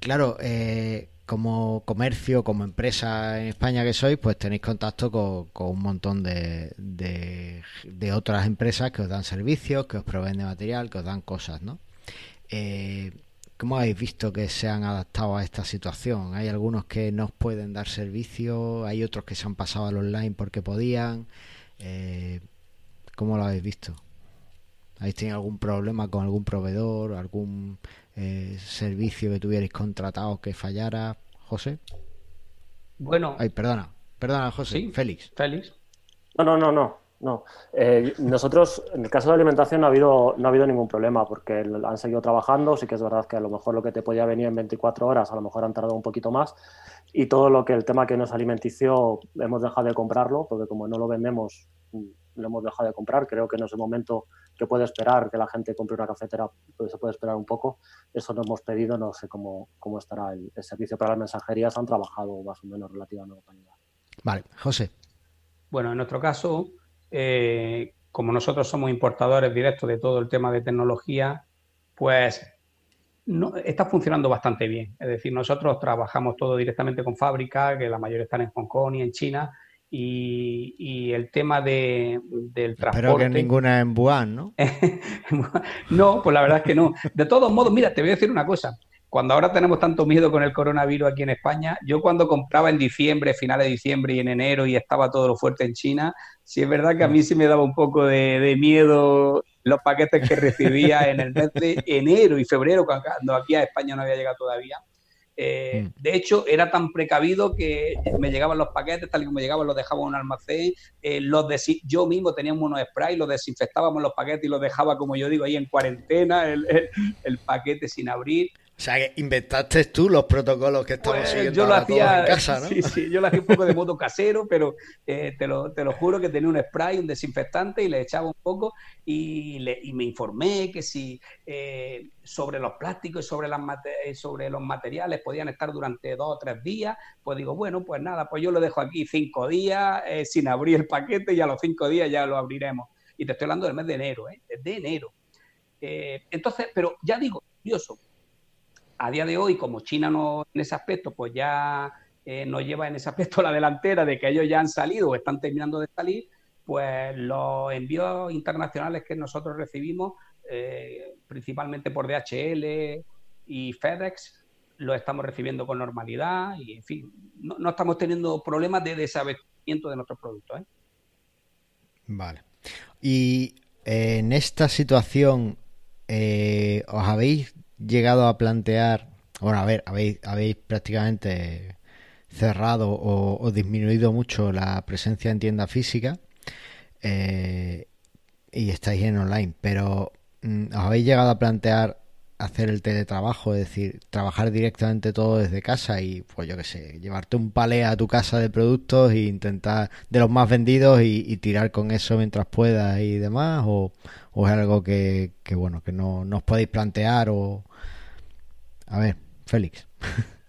claro, eh, como comercio, como empresa en España que sois, pues tenéis contacto con, un montón de, de, otras empresas que os dan servicios, que os proveen de material, que os dan cosas, ¿no? Eh, ¿Cómo habéis visto que se han adaptado a esta situación? Hay algunos que no pueden dar servicio, hay otros que se han pasado al online porque podían. Eh, ¿Cómo lo habéis visto? ¿Habéis tenido algún problema con algún proveedor, algún eh, servicio que tuvierais contratado que fallara, José? Bueno. Ay, perdona, perdona, José. Félix. Félix. No, no, no, no. no. Eh, nosotros, en el caso de alimentación, no ha, habido, no ha habido ningún problema porque han seguido trabajando. Sí que es verdad que a lo mejor lo que te podía venir en 24 horas, a lo mejor han tardado un poquito más. Y todo lo que el tema que nos alimentició, hemos dejado de comprarlo porque como no lo vendemos, lo hemos dejado de comprar. Creo que no es el momento que puede esperar que la gente compre una cafetera, pues se puede esperar un poco. Eso no hemos pedido, no sé cómo, cómo estará el, servicio, para las mensajerías han trabajado más o menos relativamente Vale, José. Bueno, en nuestro caso, eh, como nosotros somos importadores directos de todo el tema de tecnología, pues no, está funcionando bastante bien. Es decir, nosotros trabajamos todo directamente con fábrica, que la mayoría están en Hong Kong y en China, y, el tema de, del transporte. Espero que ninguna en Wuhan, ¿no? [laughs] no, pues la verdad es que no. De todos modos, mira, te voy a decir una cosa. Cuando ahora tenemos tanto miedo con el coronavirus aquí en España, yo cuando compraba en diciembre, finales de diciembre y en enero y estaba todo lo fuerte en China, sí es verdad que a mí sí me daba un poco de, de miedo los paquetes que recibía en el mes de enero y febrero, cuando aquí a España no había llegado todavía eh, mm. De hecho, era tan precavido que me llegaban los paquetes, tal y como llegaban, los dejaba en un almacén. Eh, los yo mismo teníamos unos sprays, los desinfectábamos los paquetes y los dejaba, como yo digo, ahí en cuarentena, el paquete sin abrir. O sea, que inventaste tú los protocolos que estamos pues, siguiendo yo lo hacía, en casa, ¿no? [laughs] Sí, sí, yo lo hacía un poco de modo casero, pero eh, te, lo, te, lo, juro que tenía un spray, un desinfectante y le echaba un poco y, le, y me informé que si eh, sobre los plásticos y sobre, las eh, sobre los materiales podían estar durante dos o tres días, pues digo, bueno, pues nada, pues yo lo dejo aquí cinco días sin abrir el paquete y a los cinco días ya lo abriremos. Y te estoy hablando del mes de enero, ¿eh? De enero Eh, entonces, pero ya digo, curioso, a día de hoy, como China no en ese aspecto, pues ya eh, nos lleva en ese aspecto [laughs] la delantera de que ellos ya han salido o están terminando de salir, pues los envíos internacionales que nosotros recibimos, eh, principalmente por DHL y FedEx, los estamos recibiendo con normalidad y, en fin, no, estamos teniendo problemas de desabastecimiento de nuestros productos. ¿eh? Vale. Y en esta situación, ¿os habéis llegado a plantear, bueno, a ver, habéis, habéis prácticamente cerrado o, disminuido mucho la presencia en tienda física eh, y estáis en online, pero mm, ¿os habéis llegado a plantear hacer el teletrabajo, es decir, trabajar directamente todo desde casa y, pues yo qué sé, llevarte un palé a tu casa de productos e intentar de los más vendidos y, tirar con eso mientras puedas y demás? ¿O, es algo que, que, bueno, que no, no os podéis plantear o, a ver, Félix. [laughs]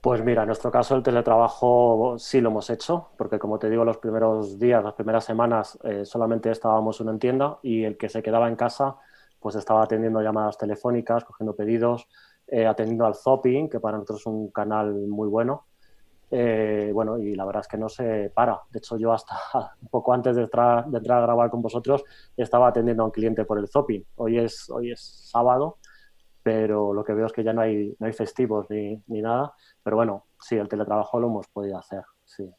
Pues mira, en nuestro caso el teletrabajo sí lo hemos hecho, porque como te digo, los primeros días, las primeras semanas eh, solamente estábamos en una tienda y el que se quedaba en casa pues estaba atendiendo llamadas telefónicas, cogiendo pedidos, eh, atendiendo al Zopping, que para nosotros es un canal muy bueno. Eh, bueno, y la verdad es que no se para. De hecho, yo hasta [laughs] un poco antes de entrar, de entrar a grabar con vosotros estaba atendiendo a un cliente por el Zopping. Hoy es, hoy es sábado pero lo que veo es que ya no hay, no hay festivos ni, ni nada. Pero bueno, sí, el teletrabajo lo hemos podido hacer, sí.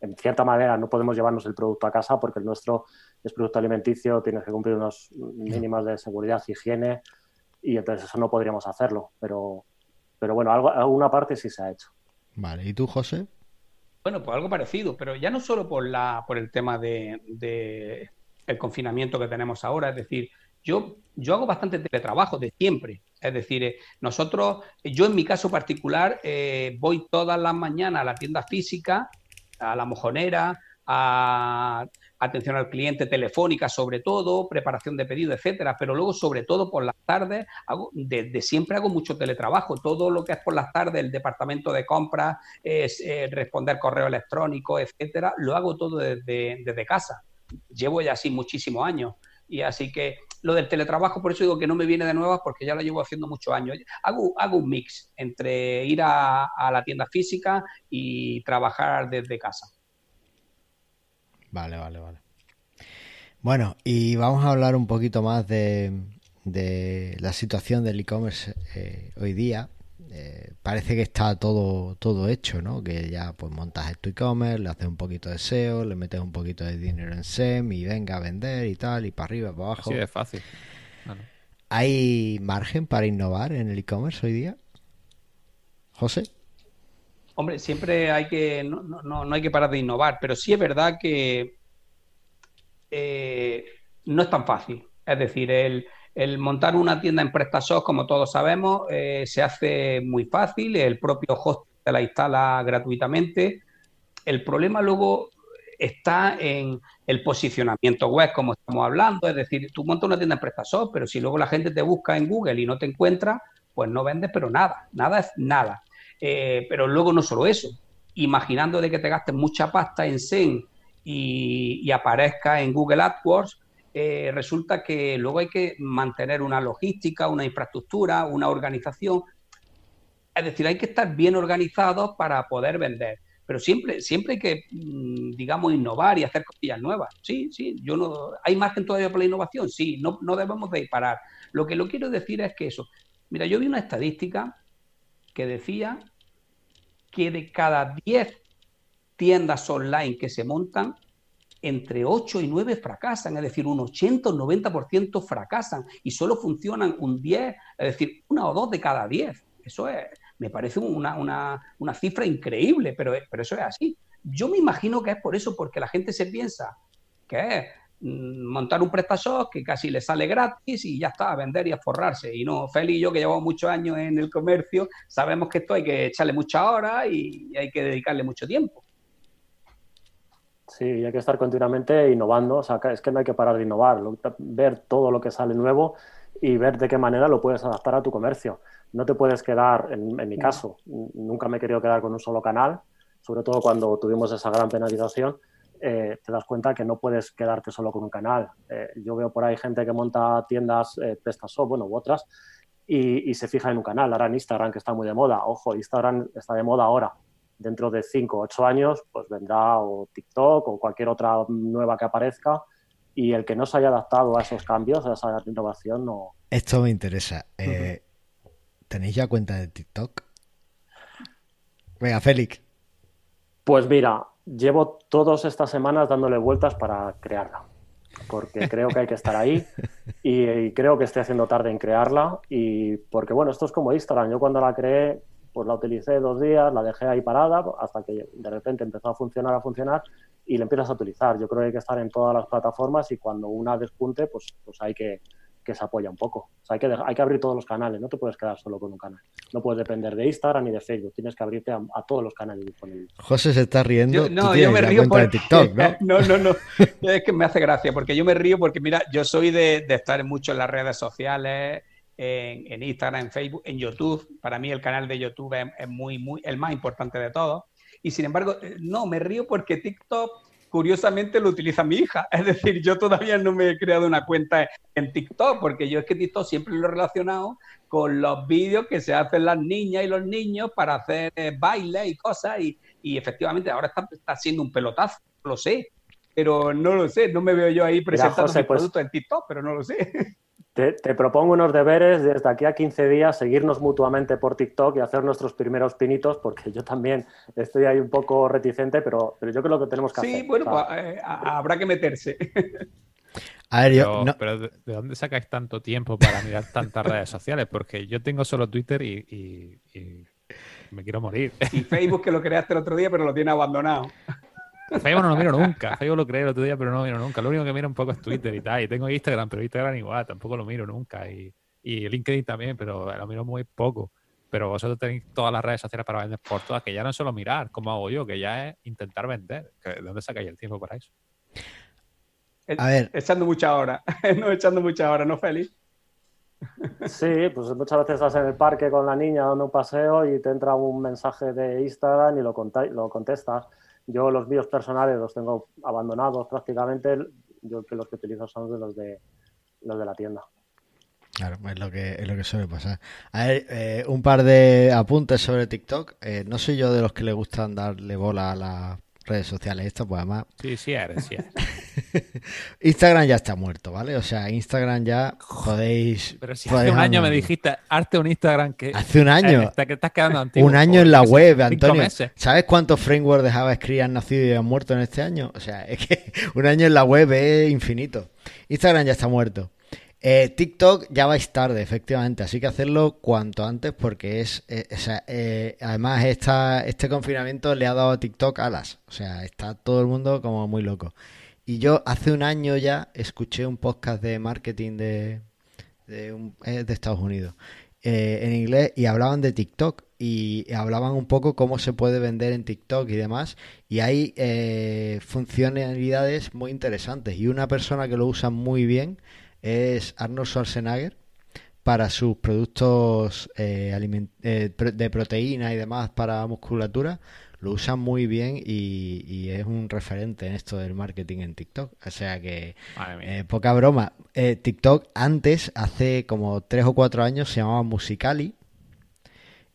En cierta manera no podemos llevarnos el producto a casa porque el nuestro es producto alimenticio, tienes que cumplir unos mínimas de seguridad, higiene, y entonces eso no podríamos hacerlo. Pero, pero bueno, alguna parte sí se ha hecho. Vale, ¿y tú, José? Bueno, pues algo parecido, pero ya no solo por, la, por el tema de, el confinamiento que tenemos ahora, es decir, yo, yo hago bastante teletrabajo de siempre. Es decir, eh, nosotros, yo en mi caso particular, eh, voy todas las mañanas a la tienda física, a la mojonera, atención al cliente telefónica sobre todo, preparación de pedido, etcétera, pero luego sobre todo por las tardes, hago, de, siempre hago mucho teletrabajo, todo lo que es por las tardes, el departamento de compras, es, eh, responder correo electrónico, etcétera, lo hago todo desde, desde casa. Llevo ya así muchísimos años y así que lo del teletrabajo, por eso digo que no me viene de nuevas porque ya lo llevo haciendo muchos años. Hago, hago un mix entre ir a, la tienda física y trabajar desde casa. Vale, vale, vale. Bueno, y vamos a hablar un poquito más de, la situación del e-commerce eh, hoy día. Eh, parece que está todo, todo hecho, ¿no? Que ya pues montas tu e-commerce, le haces un poquito de SEO, le metes un poquito de dinero en SEM y venga a vender y tal, y para arriba, para abajo. Sí, es fácil. ¿Hay margen para innovar en el e-commerce hoy día? José. Hombre, siempre hay que, no, no, no hay que parar de innovar, pero sí es verdad que eh, no es tan fácil. Es decir, el, montar una tienda en PrestaShop, como todos sabemos, eh, se hace muy fácil, el propio host te la instala gratuitamente. El problema luego está en el posicionamiento web, como estamos hablando, es decir, tú montas una tienda en PrestaShop, pero si luego la gente te busca en Google y no te encuentra, pues no vendes, pero nada, nada es nada. Eh, pero luego no solo eso, imaginando de que te gastes mucha pasta en SEN y, y aparezca en Google AdWords, eh, resulta que luego hay que mantener una logística, una infraestructura, una organización. Es decir, hay que estar bien organizados para poder vender. Pero siempre, siempre hay que, mm, digamos, innovar y hacer cosillas nuevas. Sí, sí, yo no. ¿Hay margen todavía para la innovación? Sí, no, no debemos de parar. Lo que lo quiero decir es que eso. Mira, yo vi una estadística que decía que de cada 10 tiendas online que se montan, entre 8 y 9 fracasan, es decir, un 80 o 90% fracasan y solo funcionan un 10, es decir, una o dos de cada 10. Eso es, me parece una, una, cifra increíble, pero, pero eso es así. Yo me imagino que es por eso, porque la gente se piensa que montar un PrestaShop que casi le sale gratis y ya está, a vender y a forrarse. Y no, Feli y yo, que llevamos muchos años en el comercio, sabemos que esto hay que echarle mucha hora y hay que dedicarle mucho tiempo. Sí, hay que estar continuamente innovando, o sea, es que no hay que parar de innovar, ver todo lo que sale nuevo y ver de qué manera lo puedes adaptar a tu comercio. No te puedes quedar, en, mi caso, nunca me he querido quedar con un solo canal, sobre todo cuando tuvimos esa gran penalización, eh, te das cuenta que no puedes quedarte solo con un canal. Eh, yo veo por ahí gente que monta tiendas, eh, PrestaShop, bueno, u otras, y, se fija en un canal. Ahora en Instagram, que está muy de moda. Ojo, Instagram está de moda ahora. Dentro de 5 o 8 años, pues vendrá o TikTok o cualquier otra nueva que aparezca. Y el que no se haya adaptado a esos cambios, a esa innovación, no. Esto me interesa. Eh, ¿Tenéis ya cuenta de TikTok? Venga, Félix. Pues mira, llevo todas estas semanas dándole vueltas para crearla, porque [laughs] creo que hay que estar ahí y, creo que estoy haciendo tarde en crearla y porque bueno, esto es como Instagram, yo cuando la creé pues la utilicé dos días, la dejé ahí parada hasta que de repente empezó a funcionar, a funcionar y la empiezas a utilizar. Yo creo que hay que estar en todas las plataformas y cuando una despunte pues, pues hay que, que se apoya un poco. O sea, hay que, hay que abrir todos los canales, no te puedes quedar solo con un canal. No puedes depender de Instagram ni de Facebook, tienes que abrirte a, todos los canales disponibles. José se está riendo. no, yo me río por TikTok, [laughs] ¿no? no, no, no. es que me hace gracia, porque yo me río porque, mira, yo soy de, estar mucho en las redes sociales, en, Instagram, en Facebook, en YouTube. Para mí el canal de YouTube es, es muy, muy, el más importante de todos. Y sin embargo, eh, no, me río porque TikTok curiosamente lo utiliza mi hija. Es decir, yo todavía no me he creado una cuenta en TikTok, porque yo es que TikTok siempre lo he relacionado con los vídeos que se hacen las niñas y los niños para hacer eh, baile y cosas, y, efectivamente ahora está, está siendo un pelotazo, lo sé, pero no lo sé, no me veo yo ahí presentando mi pues producto en TikTok, pero no lo sé. Te, propongo unos deberes desde aquí a 15 días, seguirnos mutuamente por TikTok y hacer nuestros primeros pinitos, porque yo también estoy ahí un poco reticente, pero, pero yo creo que tenemos que hacer. Sí, bueno, pues, eh, habrá que meterse. A ver, yo, pero, ¿de dónde sacáis tanto tiempo para mirar tantas redes sociales? Porque yo tengo solo Twitter y, y me quiero morir. Y Facebook que lo creaste el otro día, pero lo tiene abandonado. Facebook no lo miro nunca. Facebook lo creé el otro día, pero no lo miro nunca. Lo único que miro un poco es Twitter y tal. Y tengo Instagram, pero Instagram igual, tampoco lo miro nunca. Y, y LinkedIn también, pero lo miro muy poco. Pero vosotros tenéis todas las redes sociales para vender por todas, que ya no es solo mirar, como hago yo, que ya es intentar vender. ¿De dónde sacáis el tiempo para eso? A ver. Echando mucha hora. [laughs] no echando mucha hora, ¿no, Félix? Sí, pues muchas veces estás en el parque con la niña dando un paseo y te entra un mensaje de Instagram y lo, lo contestas. Yo los vídeos personales los tengo abandonados prácticamente. Yo que los que utilizo son de los de los de la tienda. Claro, es lo que, es lo que suele pasar. A ver, eh, un par de apuntes sobre TikTok. Eh, no soy yo de los que le gustan darle bola a la redes sociales. Esto, pues además. Sí, sí eres, sí [laughs] Instagram ya está muerto, ¿vale? O sea, Instagram ya podéis. Pero si hace un año me dijiste, arte un Instagram que. Hace un año. que estás quedando antiguo. Un año en la web, Antonio. ¿Sabes cuántos frameworks de JavaScript han nacido y han muerto en este año? O sea, es que [laughs] un año en la web es infinito. Instagram ya está muerto. Eh, TikTok ya vais tarde, efectivamente, así que hacerlo cuanto antes porque es, eh, eh, además esta, este confinamiento le ha dado a TikTok alas, o sea, está todo el mundo como muy loco. Y yo hace un año ya escuché un podcast de marketing de, de, Estados Unidos en inglés y hablaban de TikTok y hablaban un poco cómo se puede vender en TikTok y demás. Y hay funcionalidades muy interesantes. Y una persona que lo usa muy bien es Arnold Schwarzenegger para sus productos eh, eh, de proteína y demás para musculatura. Lo usan muy bien y, es un referente en esto del marketing en TikTok. O sea que, eh, poca broma. TikTok antes, hace como tres o cuatro años, se llamaba Musicali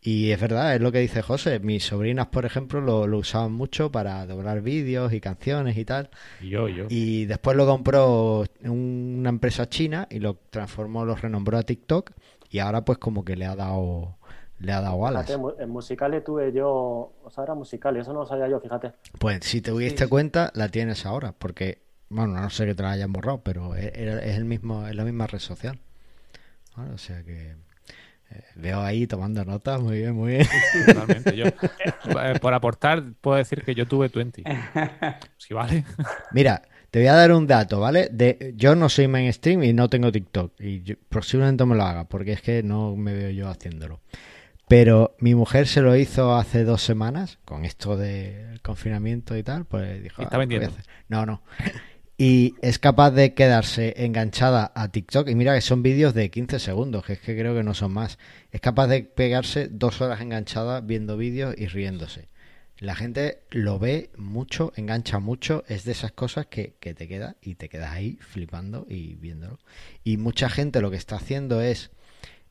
y es verdad, es lo que dice José. Mis sobrinas, por ejemplo, lo, usaban mucho para doblar vídeos y canciones y tal. Y yo, yo. Y después lo compró una empresa china y lo transformó, lo renombró a TikTok. Y ahora, pues, como que le ha dado le ha dado alas. en Musicali tuve yo, o sea, era Musicali, eso no lo sabía yo, fíjate. Pues si te diste cuenta, la tienes ahora, porque, bueno, no sé que te la hayan borrado, pero es, es el mismo, es la misma red social. o sea que veo ahí tomando notas, muy bien, muy bien. Totalmente. Yo, eh, por aportar, puedo decir que yo tuve 20. [laughs] Si vale. Mira, te voy a dar un dato, ¿vale? De, yo no soy mainstream y no tengo TikTok. Y posiblemente me lo haga, porque es que no me veo yo haciéndolo. Pero mi mujer se lo hizo hace dos semanas, con esto del confinamiento y tal, pues dijo... ¿Está ah, vendiendo? No, no y es capaz de quedarse enganchada a TikTok. Y mira que son vídeos de 15 segundos, que es que creo que no son más. Es capaz de pegarse dos horas enganchada viendo vídeos y riéndose. La gente lo ve mucho, engancha mucho, es de esas cosas que, que te queda y te quedas ahí flipando y viéndolo. Y mucha gente lo que está haciendo es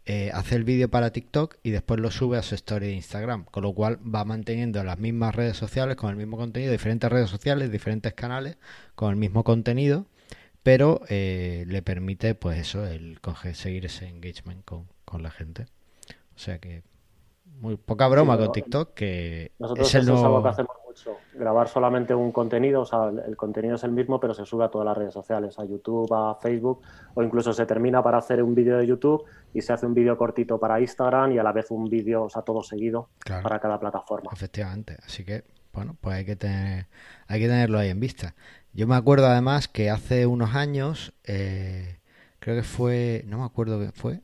eh, hace el vídeo para TikTok y después lo sube a su story de Instagram, con lo cual va manteniendo las mismas redes sociales con el mismo contenido, diferentes redes sociales, diferentes canales con el mismo contenido, pero eh, le permite pues eso, el seguir ese engagement con, con la gente. O sea que muy poca broma Sí, con TikTok, que Nosotros es el nuevo... grabar solamente un contenido, o sea, el- contenido es el mismo, pero se sube a todas las redes sociales, a YouTube, a Facebook, o incluso se termina para hacer un vídeo de YouTube y se hace un vídeo cortito para Instagram y a la vez un vídeo, o sea, todo seguido Claro. para cada plataforma. Efectivamente, así que bueno, pues hay que tener, hay que tenerlo ahí en vista. Yo me acuerdo además que hace unos años, eh, creo que fue, no me acuerdo qué fue,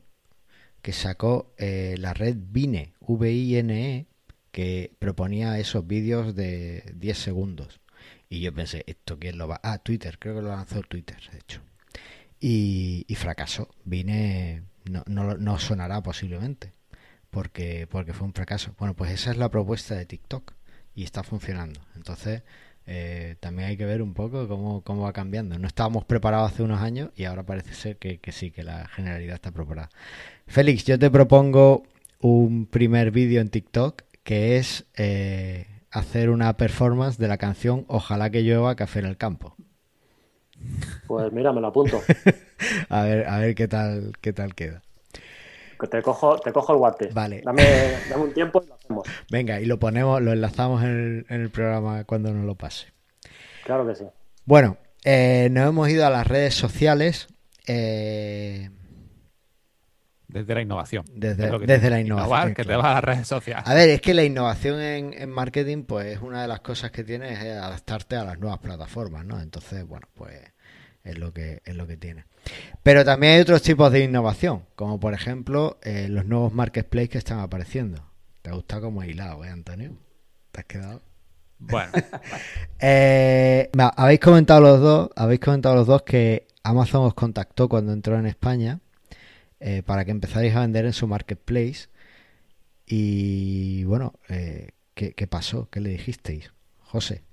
que sacó eh, la red Vine, V-I-N-E, E, que proponía esos vídeos de 10 segundos. Y yo pensé, ¿esto quién lo va? Ah, Twitter, creo que lo lanzó Twitter, de hecho. Y, fracasó. Vine, no, no, no sonará posiblemente porque, porque fue un fracaso. Bueno, pues esa es la propuesta de TikTok y está funcionando. Entonces, eh, también hay que ver un poco cómo, cómo va cambiando. No estábamos preparados hace unos años y ahora parece ser que sí, que la generalidad está preparada. Félix, yo te propongo un primer vídeo en TikTok que es eh, hacer una performance de la canción Ojalá que llueva café en el campo. Pues mira, me lo apunto. [laughs] A ver, a ver qué tal, qué tal queda. Que Te cojo, te cojo el guante. Vale. Dame, dame un tiempo y lo hacemos. Venga, y lo ponemos, lo enlazamos en el, en el programa cuando nos lo pase. Claro que sí. Bueno, eh, nos hemos ido a las redes sociales. eh, Desde la innovación. Desde- Es la innovación, Innovar, que te vas a las redes sociales. a ver, es que la innovación en, en marketing, pues una de las cosas que tiene es adaptarte a las nuevas plataformas, ¿no? Entonces, bueno, pues es lo que es lo que tiene. Pero también hay otros tipos de innovación, como por ejemplo eh, los nuevos marketplaces que están apareciendo. ¿Te ha gustado como hilado, eh, Antonio? ¿Te has quedado? Bueno, [laughs] Eh, habéis comentado los dos, habéis comentado los dos que Amazon os contactó cuando entró en España eh, para que empezarais a vender en su marketplace. Y bueno, eh, ¿qué, qué pasó? ¿Qué le dijisteis? José.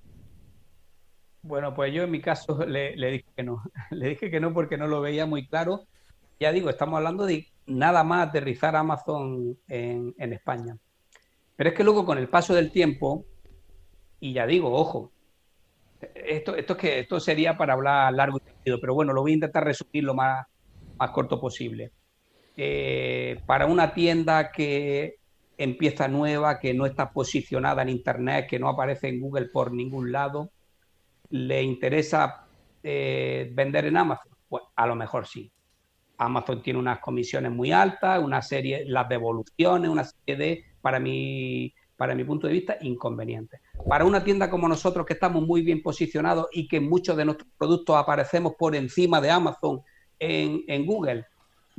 Bueno, pues yo en mi caso [laughs] le, le dije que no. [laughs] Le dije que no porque no lo veía muy claro. Ya digo, estamos hablando de nada más aterrizar Amazon en, en España. Pero es que luego con el paso del tiempo, y ya digo, ojo, esto, esto, es que, esto sería para hablar largo y tendido, pero bueno, lo voy a intentar resumir lo más, más corto posible. Eh, para una tienda que empieza nueva, que no está posicionada en Internet, que no aparece en Google por ningún lado, ¿le interesa eh, vender en Amazon? Pues a lo mejor sí. Amazon tiene unas comisiones muy altas, una serie, las devoluciones, una serie de, para mi, para mi punto de vista, inconvenientes. Para una tienda como nosotros, que estamos muy bien posicionados y que muchos de nuestros productos aparecemos por encima de Amazon en, en Google,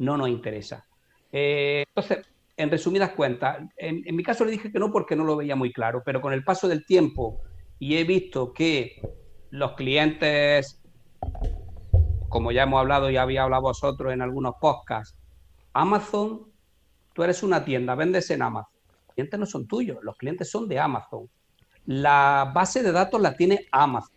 no nos interesa. Eh, entonces, en resumidas cuentas, en, mi caso le dije que no porque no lo veía muy claro, pero con el paso del tiempo y he visto que los clientes, como ya hemos hablado y había hablado vosotros en algunos podcasts, Amazon, tú eres una tienda, vendes en Amazon. Los clientes no son tuyos, los clientes son de Amazon. La base de datos la tiene Amazon.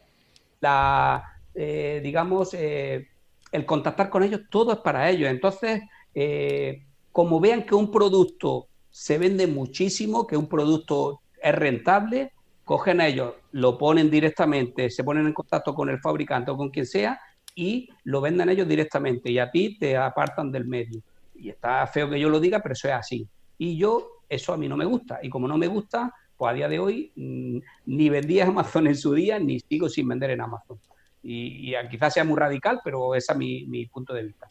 La, eh, digamos, eh, el contactar con ellos, todo es para ellos. Entonces, eh, como vean que un producto se vende muchísimo, que un producto es rentable, cogen a ellos, lo ponen directamente, se ponen en contacto con el fabricante o con quien sea y lo venden ellos directamente y a ti te apartan del medio. Y está feo que yo lo diga, pero eso es así. Y yo, eso a mí no me gusta. Y como no me gusta, pues a día de hoy mmm, ni vendí a Amazon en su día, ni sigo sin vender en Amazon. Y, y quizás sea muy radical, pero ese es mi, mi punto de vista.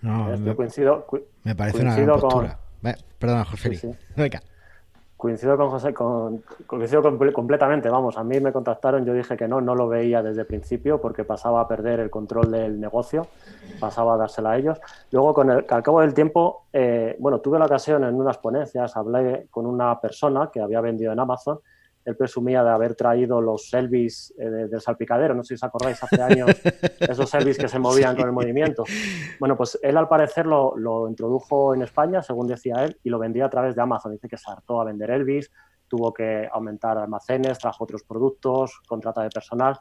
No, me, coincido, me parece una gran postura. Con... Perdona, José. Sí, sí. Venga. Coincido con José, con, coincido con, completamente, vamos, a mí me contactaron, yo dije que no, no lo veía desde el principio porque pasaba a perder el control del negocio, pasaba a dársela a ellos. Luego, con el, al cabo del tiempo, eh, bueno, tuve la ocasión en unas ponencias, hablé con una persona que había vendido en Amazon, él presumía de haber traído los Elvis eh, de, del salpicadero, no sé si os acordáis, hace años, [laughs] esos Elvis que se movían con el movimiento. Bueno, pues él al parecer lo, lo, introdujo en España, según decía él, y lo vendía a través de Amazon. Dice que se hartó a vender Elvis, tuvo que aumentar almacenes, trajo otros productos, contrata de personal,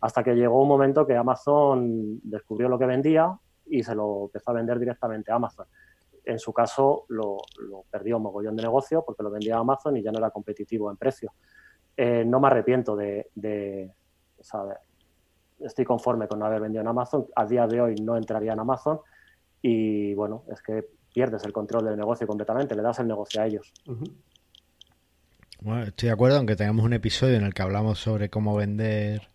hasta que llegó un momento que Amazon descubrió lo que vendía y se lo empezó a vender directamente a Amazon. En su caso lo, perdió un mogollón de negocio porque lo vendía a Amazon y ya no era competitivo en precio. Eh, no me arrepiento de, de estoy conforme con no haber vendido en Amazon. A día de hoy no entraría en Amazon y bueno, es que pierdes el control del negocio completamente, le das el negocio a ellos. Bueno, estoy de acuerdo, aunque tengamos un episodio en el que hablamos sobre cómo vender,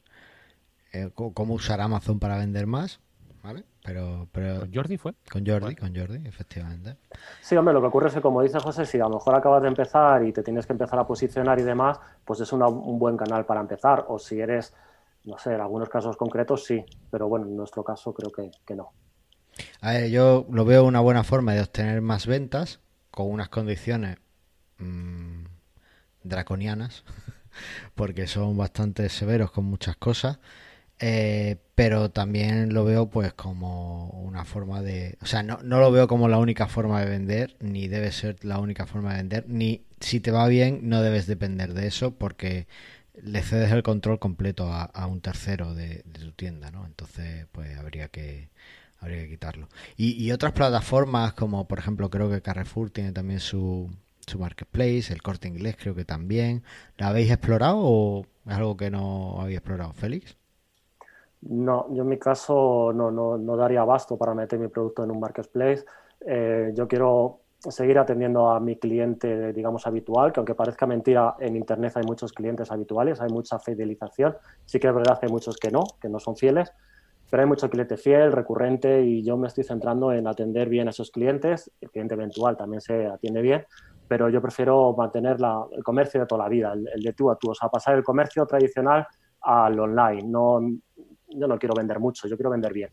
eh, cómo usar Amazon para vender más, ¿vale? Pero, pero ¿Con Jordi fue? Con Jordi, con Jordi, efectivamente. Sí, hombre, lo que ocurre es que, como dice José, si a lo mejor acabas de empezar y te tienes que empezar a posicionar y demás, pues es un buen canal para empezar. O si eres, no sé, en algunos casos concretos sí, pero bueno, en nuestro caso creo que, no. A ver, yo lo veo una buena forma de obtener más ventas con unas condiciones mmm, draconianas, [laughs] porque son bastante severos con muchas cosas. Eh, pero también lo veo pues como una forma de... O sea, no, no lo veo como la única forma de vender, ni debe ser la única forma de vender, ni si te va bien no debes depender de eso porque le cedes el control completo a, un tercero de, tu tienda, ¿no? Entonces, pues habría que, habría que quitarlo. Y, y otras plataformas como, por ejemplo, creo que Carrefour tiene también su, su marketplace, el corte inglés creo que también. ¿La habéis explorado o es algo que no habéis explorado, Félix? No, yo en mi caso no, no, no daría abasto para meter mi producto en un marketplace. Eh, yo quiero seguir atendiendo a mi cliente, digamos, habitual, que aunque parezca mentira, en Internet hay muchos clientes habituales, hay mucha fidelización. Sí que es verdad que hay muchos que no, que no son fieles, pero hay mucho cliente fiel, recurrente, y yo me estoy centrando en atender bien a esos clientes. El cliente eventual también se atiende bien, pero yo prefiero mantener el comercio de toda la vida, el, el de tú a tú, o sea, pasar el comercio tradicional al online. No, yo no quiero vender mucho, yo quiero vender bien.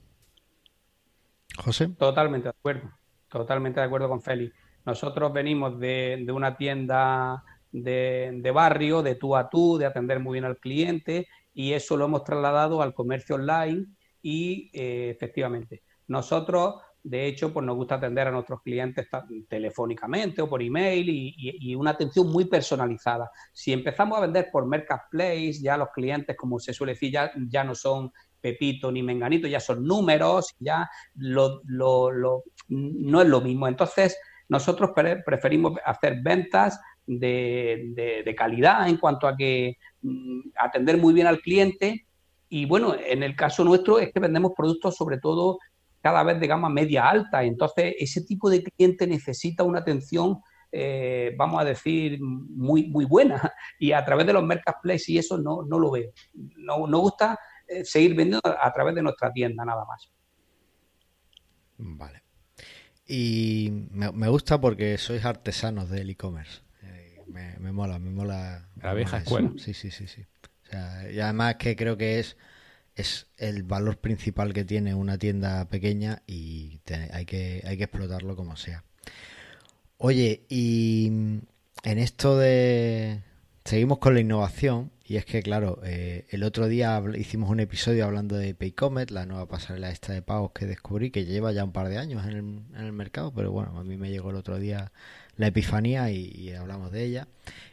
José. Totalmente de acuerdo, totalmente de acuerdo con Félix. Nosotros venimos de, una tienda de, barrio, de tú a tú, de atender muy bien al cliente y eso lo hemos trasladado al comercio online y eh, efectivamente nosotros de hecho, pues nos gusta atender a nuestros clientes telefónicamente o por email y, una atención muy personalizada. Si empezamos a vender por Marketplace, ya los clientes, como se suele decir, ya no son Pepito ni Menganito, ya son números, ya lo, no es lo mismo. Entonces, nosotros preferimos hacer ventas de, calidad en cuanto a que mm, atender muy bien al cliente. Y bueno, en el caso nuestro es que vendemos productos sobre todo cada vez de gama media alta. Entonces, ese tipo de cliente necesita una atención, eh, vamos a decir, muy, muy buena. [laughs] Y a través de los marketplaces y eso no, no lo veo. No, no gusta seguir vendiendo a través de nuestra tienda, nada más. Vale. Y me, gusta porque sois artesanos del e-commerce. Eh, me, mola, me mola. La vieja escuela. Sí, sí, sí, sí. y además que creo que es, es el valor principal que tiene una tienda pequeña y hay, que, hay que explotarlo como sea. Oye, y en esto de... Seguimos con la innovación y es que, claro, eh, el otro día hicimos un episodio hablando de Paycomet, la nueva pasarela esta de pagos que descubrí, que lleva ya un par de años en el, mercado, pero bueno, a mí me llegó el otro día la epifanía y, hablamos de ella.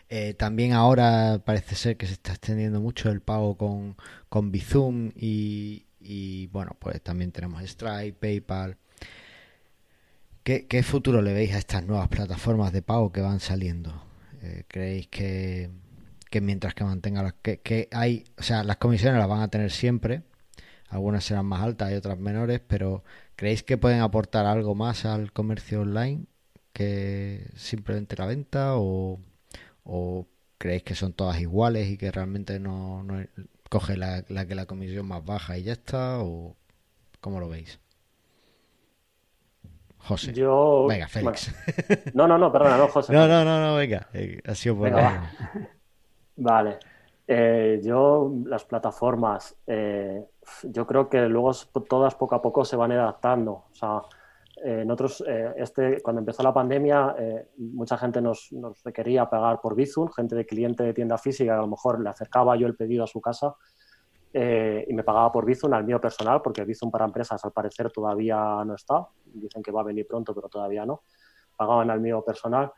Eh, también ahora parece ser que se está extendiendo mucho el pago con, con Bizum y, y bueno, pues también tenemos Stripe, PayPal. ¿Qué, ¿Qué, futuro le veis a estas nuevas plataformas de pago que van saliendo? Eh, ¿Creéis que que mientras que mantenga las que, hay, o sea, las comisiones las van a tener siempre, algunas serán más altas y otras menores, pero ¿creéis que pueden aportar algo más al comercio online que simplemente la venta o, creéis que son todas iguales y que realmente no, no coge la, que la comisión más baja y ya está o cómo lo veis? José. Yo... Venga, Félix. No, no, no, perdona, no, José. [laughs] No, no, no, no, venga. Eh, ha sido por Vale. Eh, yo, las plataformas, eh, yo creo que luego todas poco a poco se van adaptando. O sea, eh, en otros, este, cuando empezó la pandemia, mucha gente nos, requería pagar por Bizum, gente de cliente de tienda física, a lo mejor le acercaba yo el pedido a su casa y me pagaba por Bizum al mío personal, porque Bizum para empresas al parecer todavía no está. Dicen que va a venir pronto, pero todavía no. Pagaban al mío personal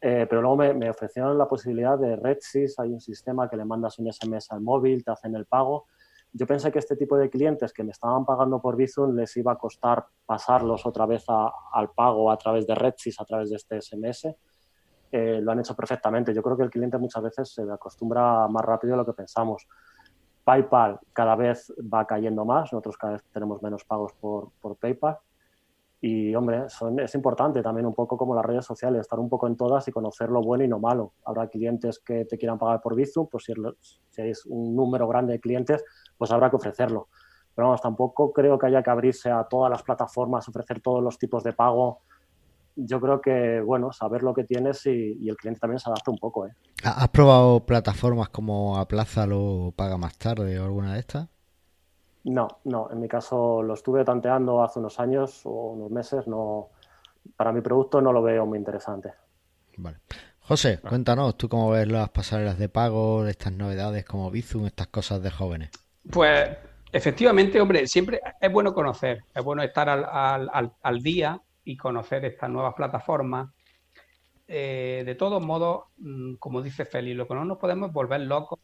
Eh, pero luego me, ofrecieron la posibilidad de RedSys, hay un sistema que le mandas un SMS al móvil, te hacen el pago. Yo pensé que este tipo de clientes que me estaban pagando por Bizum les iba a costar pasarlos otra vez al pago a través de RedSys, a través de este SMS. Eh, lo han hecho perfectamente. Yo creo que el cliente muchas veces se acostumbra más rápido de lo que pensamos. PayPal cada vez va cayendo más, nosotros cada vez tenemos menos pagos por, por PayPal y, hombre, es importante también un poco como las redes sociales, estar un poco en todas y conocer lo bueno y lo malo. Habrá clientes que te quieran pagar por Bizum, pues si, si es un número grande de clientes, pues habrá que ofrecerlo. Pero vamos, tampoco creo que haya que abrirse a todas las plataformas, ofrecer todos los tipos de pago. Yo creo que, bueno, saber lo que tienes y, el cliente también se adapta un poco. ¿eh? ¿Has probado plataformas como Aplázalo o Paga Más Tarde o alguna de estas? No, no, en mi caso lo estuve tanteando hace unos años o unos meses, no, para mi producto no lo veo muy interesante. Vale. José, cuéntanos, ¿tú cómo ves las pasarelas de pago, estas novedades como Bizum, estas cosas de jóvenes? Pues efectivamente, hombre, siempre es bueno conocer, es bueno estar al, día y conocer estas nuevas plataformas. Eh, de todos modos, mm, como dice Félix, lo que no nos podemos volver locos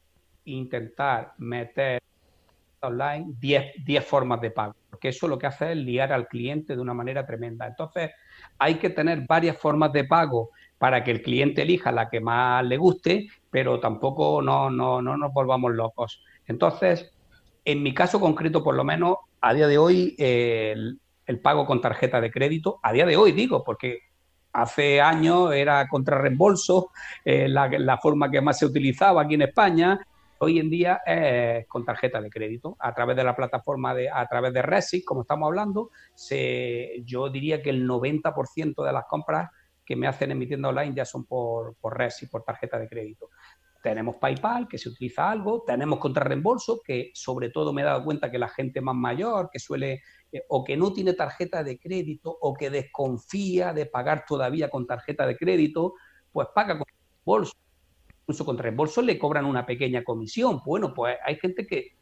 e intentar meter online 10, formas de pago, porque eso lo que hace es liar al cliente de una manera tremenda. Entonces, hay que tener varias formas de pago para que el cliente elija la que más le guste, pero tampoco no, no, no nos volvamos locos. Entonces, en mi caso concreto, por lo menos, a día de hoy, el, pago con tarjeta de crédito, a día de hoy digo, porque hace años era contra reembolso, eh, la, la, forma que más se utilizaba aquí en España, hoy en día es con tarjeta de crédito. A través de la plataforma, de, a través de Resix, como estamos hablando, se, yo diría que el 90% de las compras que me hacen en mi tienda online ya son por, por Resix, por tarjeta de crédito. Tenemos PayPal, que se utiliza algo, tenemos contrarreembolso, que sobre todo me he dado cuenta que la gente más mayor, que suele, eh, o que no tiene tarjeta de crédito, o que desconfía de pagar todavía con tarjeta de crédito, pues paga con bolso incluso con reembolso le cobran una pequeña comisión. Bueno, pues hay gente que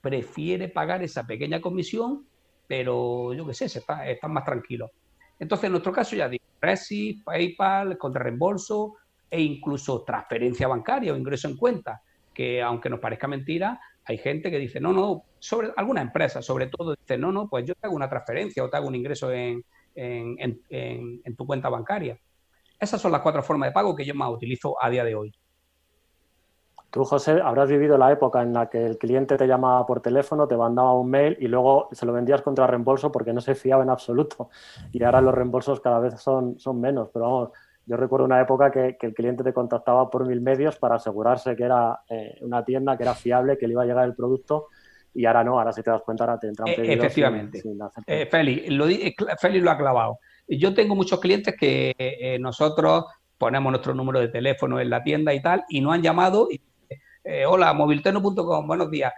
prefiere pagar esa pequeña comisión, pero yo qué sé, está, están más tranquilos. Entonces, en nuestro caso ya digo, Resi, PayPal, contra reembolso e incluso transferencia bancaria o ingreso en cuenta, que aunque nos parezca mentira, hay gente que dice, no, no, sobre alguna empresa sobre todo, dice, no, no, pues yo te hago una transferencia o te hago un ingreso en, en tu cuenta bancaria. Esas son las cuatro formas de pago que yo más utilizo a día de hoy. Tú, José, habrás vivido la época en la que el cliente te llamaba por teléfono, te mandaba un mail y luego se lo vendías contra reembolso porque no se fiaba en absoluto. Y ahora los reembolsos cada vez son, son menos. Pero vamos, yo recuerdo una época que, el cliente te contactaba por mil medios para asegurarse que era eh, una tienda, que era fiable, que le iba a llegar el producto. Y ahora no, ahora si te das cuenta, ahora te entran eh, pedidos. efectivamente. Eh, Félix, lo, Félix lo ha clavado. Yo tengo muchos clientes que nosotros ponemos nuestro número de teléfono en la tienda y tal, y no han llamado y eh, hola, movilteno.com, buenos días.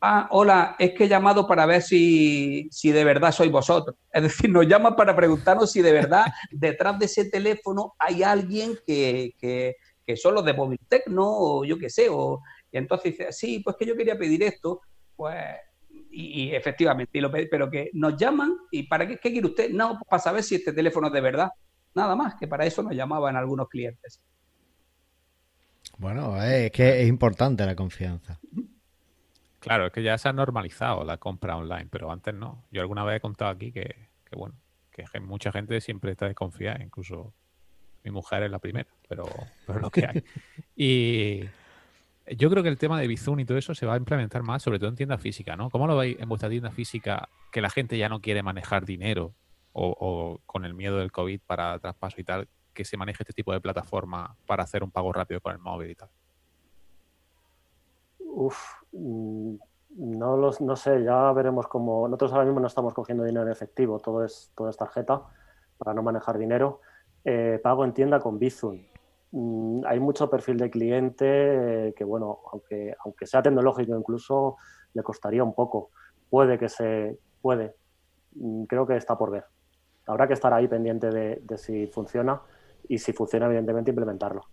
Ah, hola, es que he llamado para ver si, si de verdad sois vosotros. [laughs] Es decir, nos llaman para preguntarnos si de verdad [laughs] detrás de ese teléfono hay alguien que, que, que son los de Moviltecno o yo qué sé. O, y entonces dice, sí, pues que yo quería pedir esto. Pues y, efectivamente, y lo, pero que nos llaman y ¿para qué, qué quiere usted? No, pues para saber si este teléfono es de verdad. Nada más, que para eso nos llamaban algunos clientes. Bueno, es que es importante la confianza. Claro, es que ya se ha normalizado la compra online, pero antes no. Yo alguna vez he contado aquí que, bueno, que mucha gente siempre está desconfiada, incluso mi mujer es la primera, pero, pero lo que hay. [laughs] Y yo creo que el tema de Bizum y todo eso se va a implementar más, sobre todo en tienda física, ¿no? ¿Cómo lo veis en vuestra tienda física que la gente ya no quiere manejar dinero o, o con el miedo del COVID para traspaso y tal? Que se maneje este tipo de plataforma para hacer un pago rápido con el móvil y tal? Uf, mm, no, los, no sé, ya veremos cómo. Nosotros ahora mismo no estamos cogiendo dinero en efectivo, todo es, todo es tarjeta para no manejar dinero. Eh, pago en tienda con Bizum. Mm, hay mucho perfil de cliente eh, que, bueno, aunque, aunque sea tecnológico incluso, le costaría un poco. Puede que se. Puede. Mm, creo que está por ver. Habrá que estar ahí pendiente de si funciona y si funciona, evidentemente, implementarlo.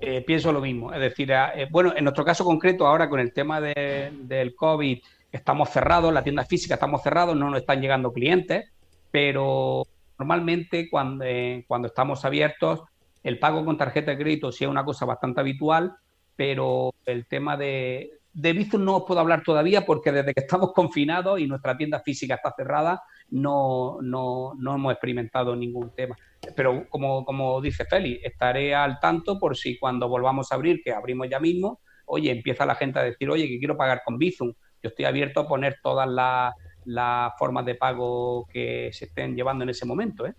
Eh, pienso lo mismo. Es decir, eh, bueno, en nuestro caso concreto, ahora con el tema del COVID, estamos cerrados, la tienda física estamos cerrados, no nos están llegando clientes, pero normalmente cuando, eh, cuando estamos abiertos, El pago con tarjeta de crédito sí es una cosa bastante habitual, pero el tema de, de Bizum no os puedo hablar todavía porque desde que estamos [laughs] confinados y nuestra tienda física está cerrada, no, no, no hemos experimentado ningún tema. Pero como, como dice Félix, estaré al tanto por si cuando volvamos a abrir, que abrimos ya mismo, oye, empieza la gente a decir, oye, que quiero pagar con Bizum. Yo estoy abierto a poner todas las, formas de pago que se estén llevando en ese momento. ¿eh?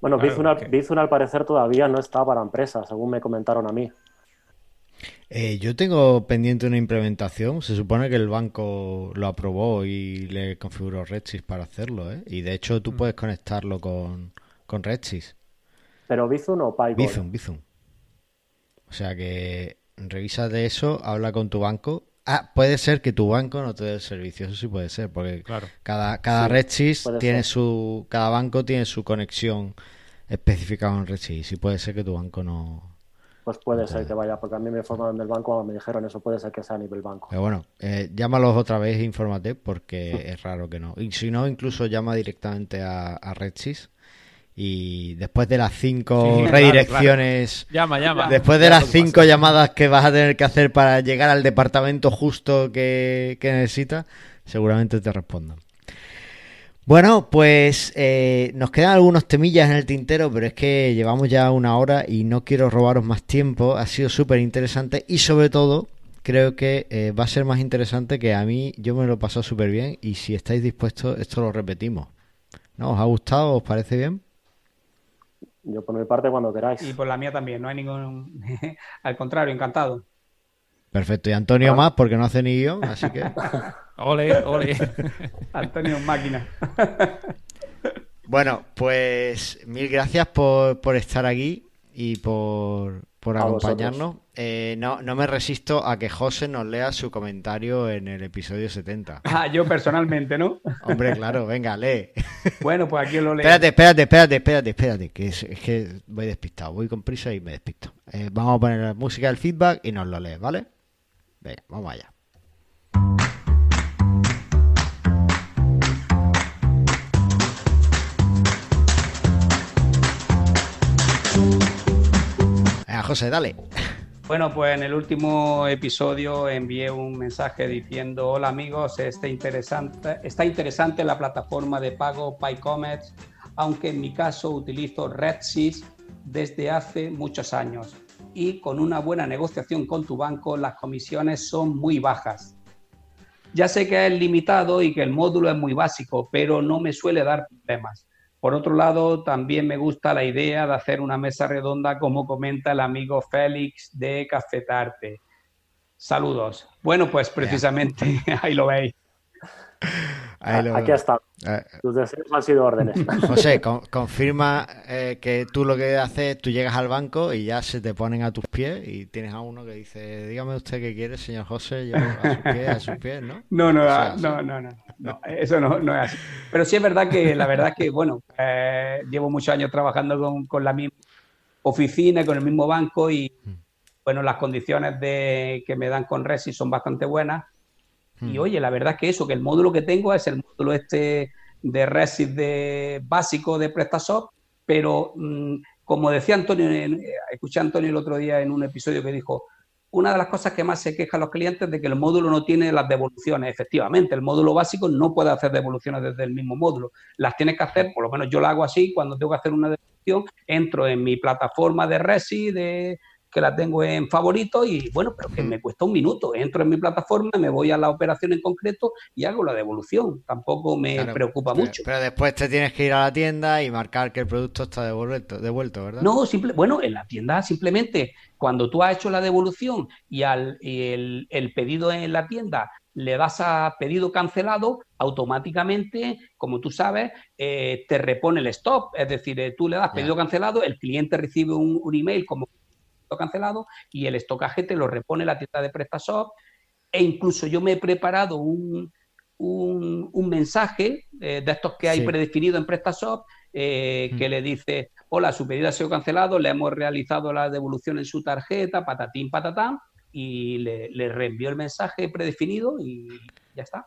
Bueno, Bizum, al parecer todavía no está para empresas, según me comentaron a mí. Eh, yo tengo pendiente una implementación. Se supone que el banco lo aprobó y le configuró Redsys para hacerlo, ¿eh? Y de hecho tú mm. puedes conectarlo con, con Redsys. ¿Pero Bizum o PyCon? Bizum, Bizum. O sea que revisa de eso, habla con tu banco. Ah, puede ser que tu banco no te dé el servicio, eso sí puede ser, porque cada, cada Redsys tiene su, cada banco tiene su conexión específica con Redsys y puede ser que tu banco no, pues puede ser que vaya, porque a mí me informaron del banco, me dijeron eso, puede ser que sea a nivel banco. Pero bueno, eh, llámalos otra vez e infórmate, porque es raro que no. Y si no, incluso llama directamente a, a Redsys y después de las cinco redirecciones, Llama, llama. después de las cinco llamadas que vas a tener que hacer para llegar al departamento justo que, que necesitas, seguramente te respondan. Bueno, pues eh, nos quedan algunos temillas en el tintero, pero es que llevamos ya una hora y no quiero robaros más tiempo. Ha sido súper interesante y sobre todo creo que eh, va a ser más interesante que a mí yo me lo he pasado súper bien y si estáis dispuestos esto lo repetimos. ¿No? ¿Os ha gustado? ¿Os parece bien? Yo por mi parte cuando queráis. Y por la mía también, no hay ningún... [laughs] Al contrario, encantado. Perfecto, y Antonio más porque no hace ni guion, así que... [laughs] ole, ole. Antonio máquina. bueno, pues mil gracias por, por estar aquí y por, por acompañarnos. Eh, no, no me resisto a que José nos lea su comentario en el episodio 70. Ah, yo personalmente, ¿no? Hombre, claro, venga, lee. Bueno, pues aquí lo leo. Espérate, espérate, espérate, espérate, espérate, que es, que voy despistado, voy con prisa y me despisto. Eh, vamos a poner la música del feedback y nos lo lees, ¿vale? Venga, vamos allá. José, dale. Bueno, pues en el último episodio envié un mensaje diciendo, hola amigos, está interesante, está interesante la plataforma de pago PyComet, aunque en mi caso utilizo RedSys desde hace muchos años y con una buena negociación con tu banco las comisiones son muy bajas. Ya sé que es limitado y que el módulo es muy básico, pero no me suele dar problemas. Por otro lado, también me gusta la idea de hacer una mesa redonda, como comenta el amigo Félix de Cafetarte. Saludos. Bueno, pues precisamente [laughs] ahí lo veis. [laughs] Aquí está. Eh, Tus deseos han sido órdenes. [laughs] José, confirma eh, que tú lo que haces, tú llegas al banco y ya se te ponen a tus pies y tienes a uno que dice, dígame usted qué quiere, señor José, yo a sus pies, a sus pies, ¿no? [laughs] No, no, no, no, no, eso no, no, es así. Pero sí es verdad que, la verdad que, bueno, eh, llevo muchos años trabajando con, con la misma oficina, con el mismo banco y, mm. bueno, las condiciones de, que me dan con Resi son bastante buenas y hmm. oye, la verdad es que eso, que el módulo que tengo es el módulo este de Resis de básico de PrestaShop, pero mm, como decía Antonio, escuché a Antonio el otro día en un episodio que dijo, una de las cosas que más se quejan los clientes es de que el módulo no tiene las devoluciones. Efectivamente, el módulo básico no puede hacer devoluciones desde el mismo módulo. Las tienes que hacer, por lo menos yo lo hago así, cuando tengo que hacer una devolución, entro en mi plataforma de Resi, de, que la tengo en favorito y bueno, pero que me cuesta un minuto. Entro en mi plataforma, me voy a la operación en concreto y hago la devolución. Tampoco me preocupa mucho. Pero después te tienes que ir a la tienda y marcar que el producto está devuelto, devuelto ¿verdad? No, simple, bueno, en la tienda simplemente cuando tú has hecho la devolución y al el, pedido en la tienda le das a pedido cancelado, automáticamente, como tú sabes, eh, te repone el stop. Es decir, eh, tú le das pedido cancelado, el cliente recibe un, un email como cancelado y el estocaje te lo repone la tienda de PrestaShop. E incluso yo me he preparado un, un, mensaje eh, de estos que hay predefinido en PrestaShop eh, que le dice, hola, su pedido ha sido cancelado, le hemos realizado la devolución en su tarjeta, patatín, patatán, y le, le reenvió el mensaje predefinido y ya está.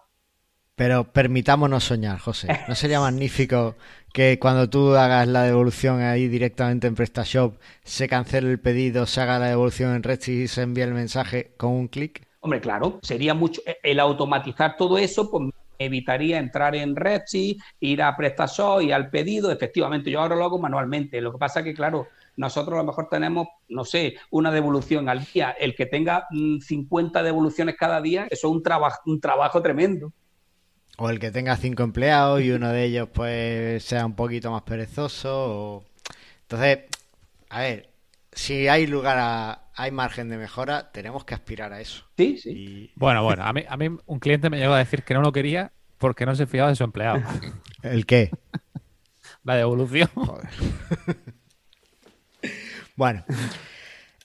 Pero permitámonos soñar, José. ¿No sería magnífico que cuando tú hagas la devolución ahí directamente en PrestaShop, se cancele el pedido, se haga la devolución en Redshift y se envíe el mensaje con un clic? Hombre, claro, sería mucho. El automatizar todo eso, pues evitaría entrar en Redshift, ir a PrestaShop y al pedido. Efectivamente, yo ahora lo hago manualmente. Lo que pasa que, claro, nosotros a lo mejor tenemos, no sé, una devolución al día. El que tenga 50 mm, devoluciones cada día, eso es un, trabajo un trabajo tremendo. O el que tenga cinco empleados y uno de ellos pues sea un poquito más perezoso. Entonces, a ver, si hay lugar a, hay margen de mejora, tenemos que aspirar a eso. Sí, sí. Bueno, bueno, a mí, a mí un cliente me llegó a decir que no lo quería porque no se fiaba de su empleado. [laughs] ¿El qué? [laughs] La devolución. [laughs] bueno.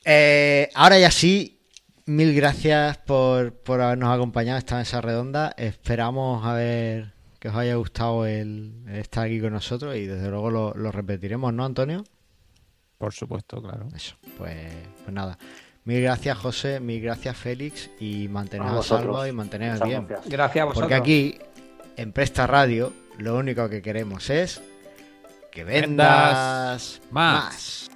Eh, ahora ya sí, mil gracias por, habernos acompañado esta mesa redonda. Esperamos a ver que os haya gustado el, estar aquí con nosotros y desde luego lo, lo repetiremos, ¿no, Antonio? Por supuesto, claro. Eso, pues, pues nada. Mil gracias, José, mil gracias, Félix, y manteneros a salvo y manteneros bien. Gracias. a vosotros. Porque aquí, en Presta Radio, lo único que queremos es que vendas, más.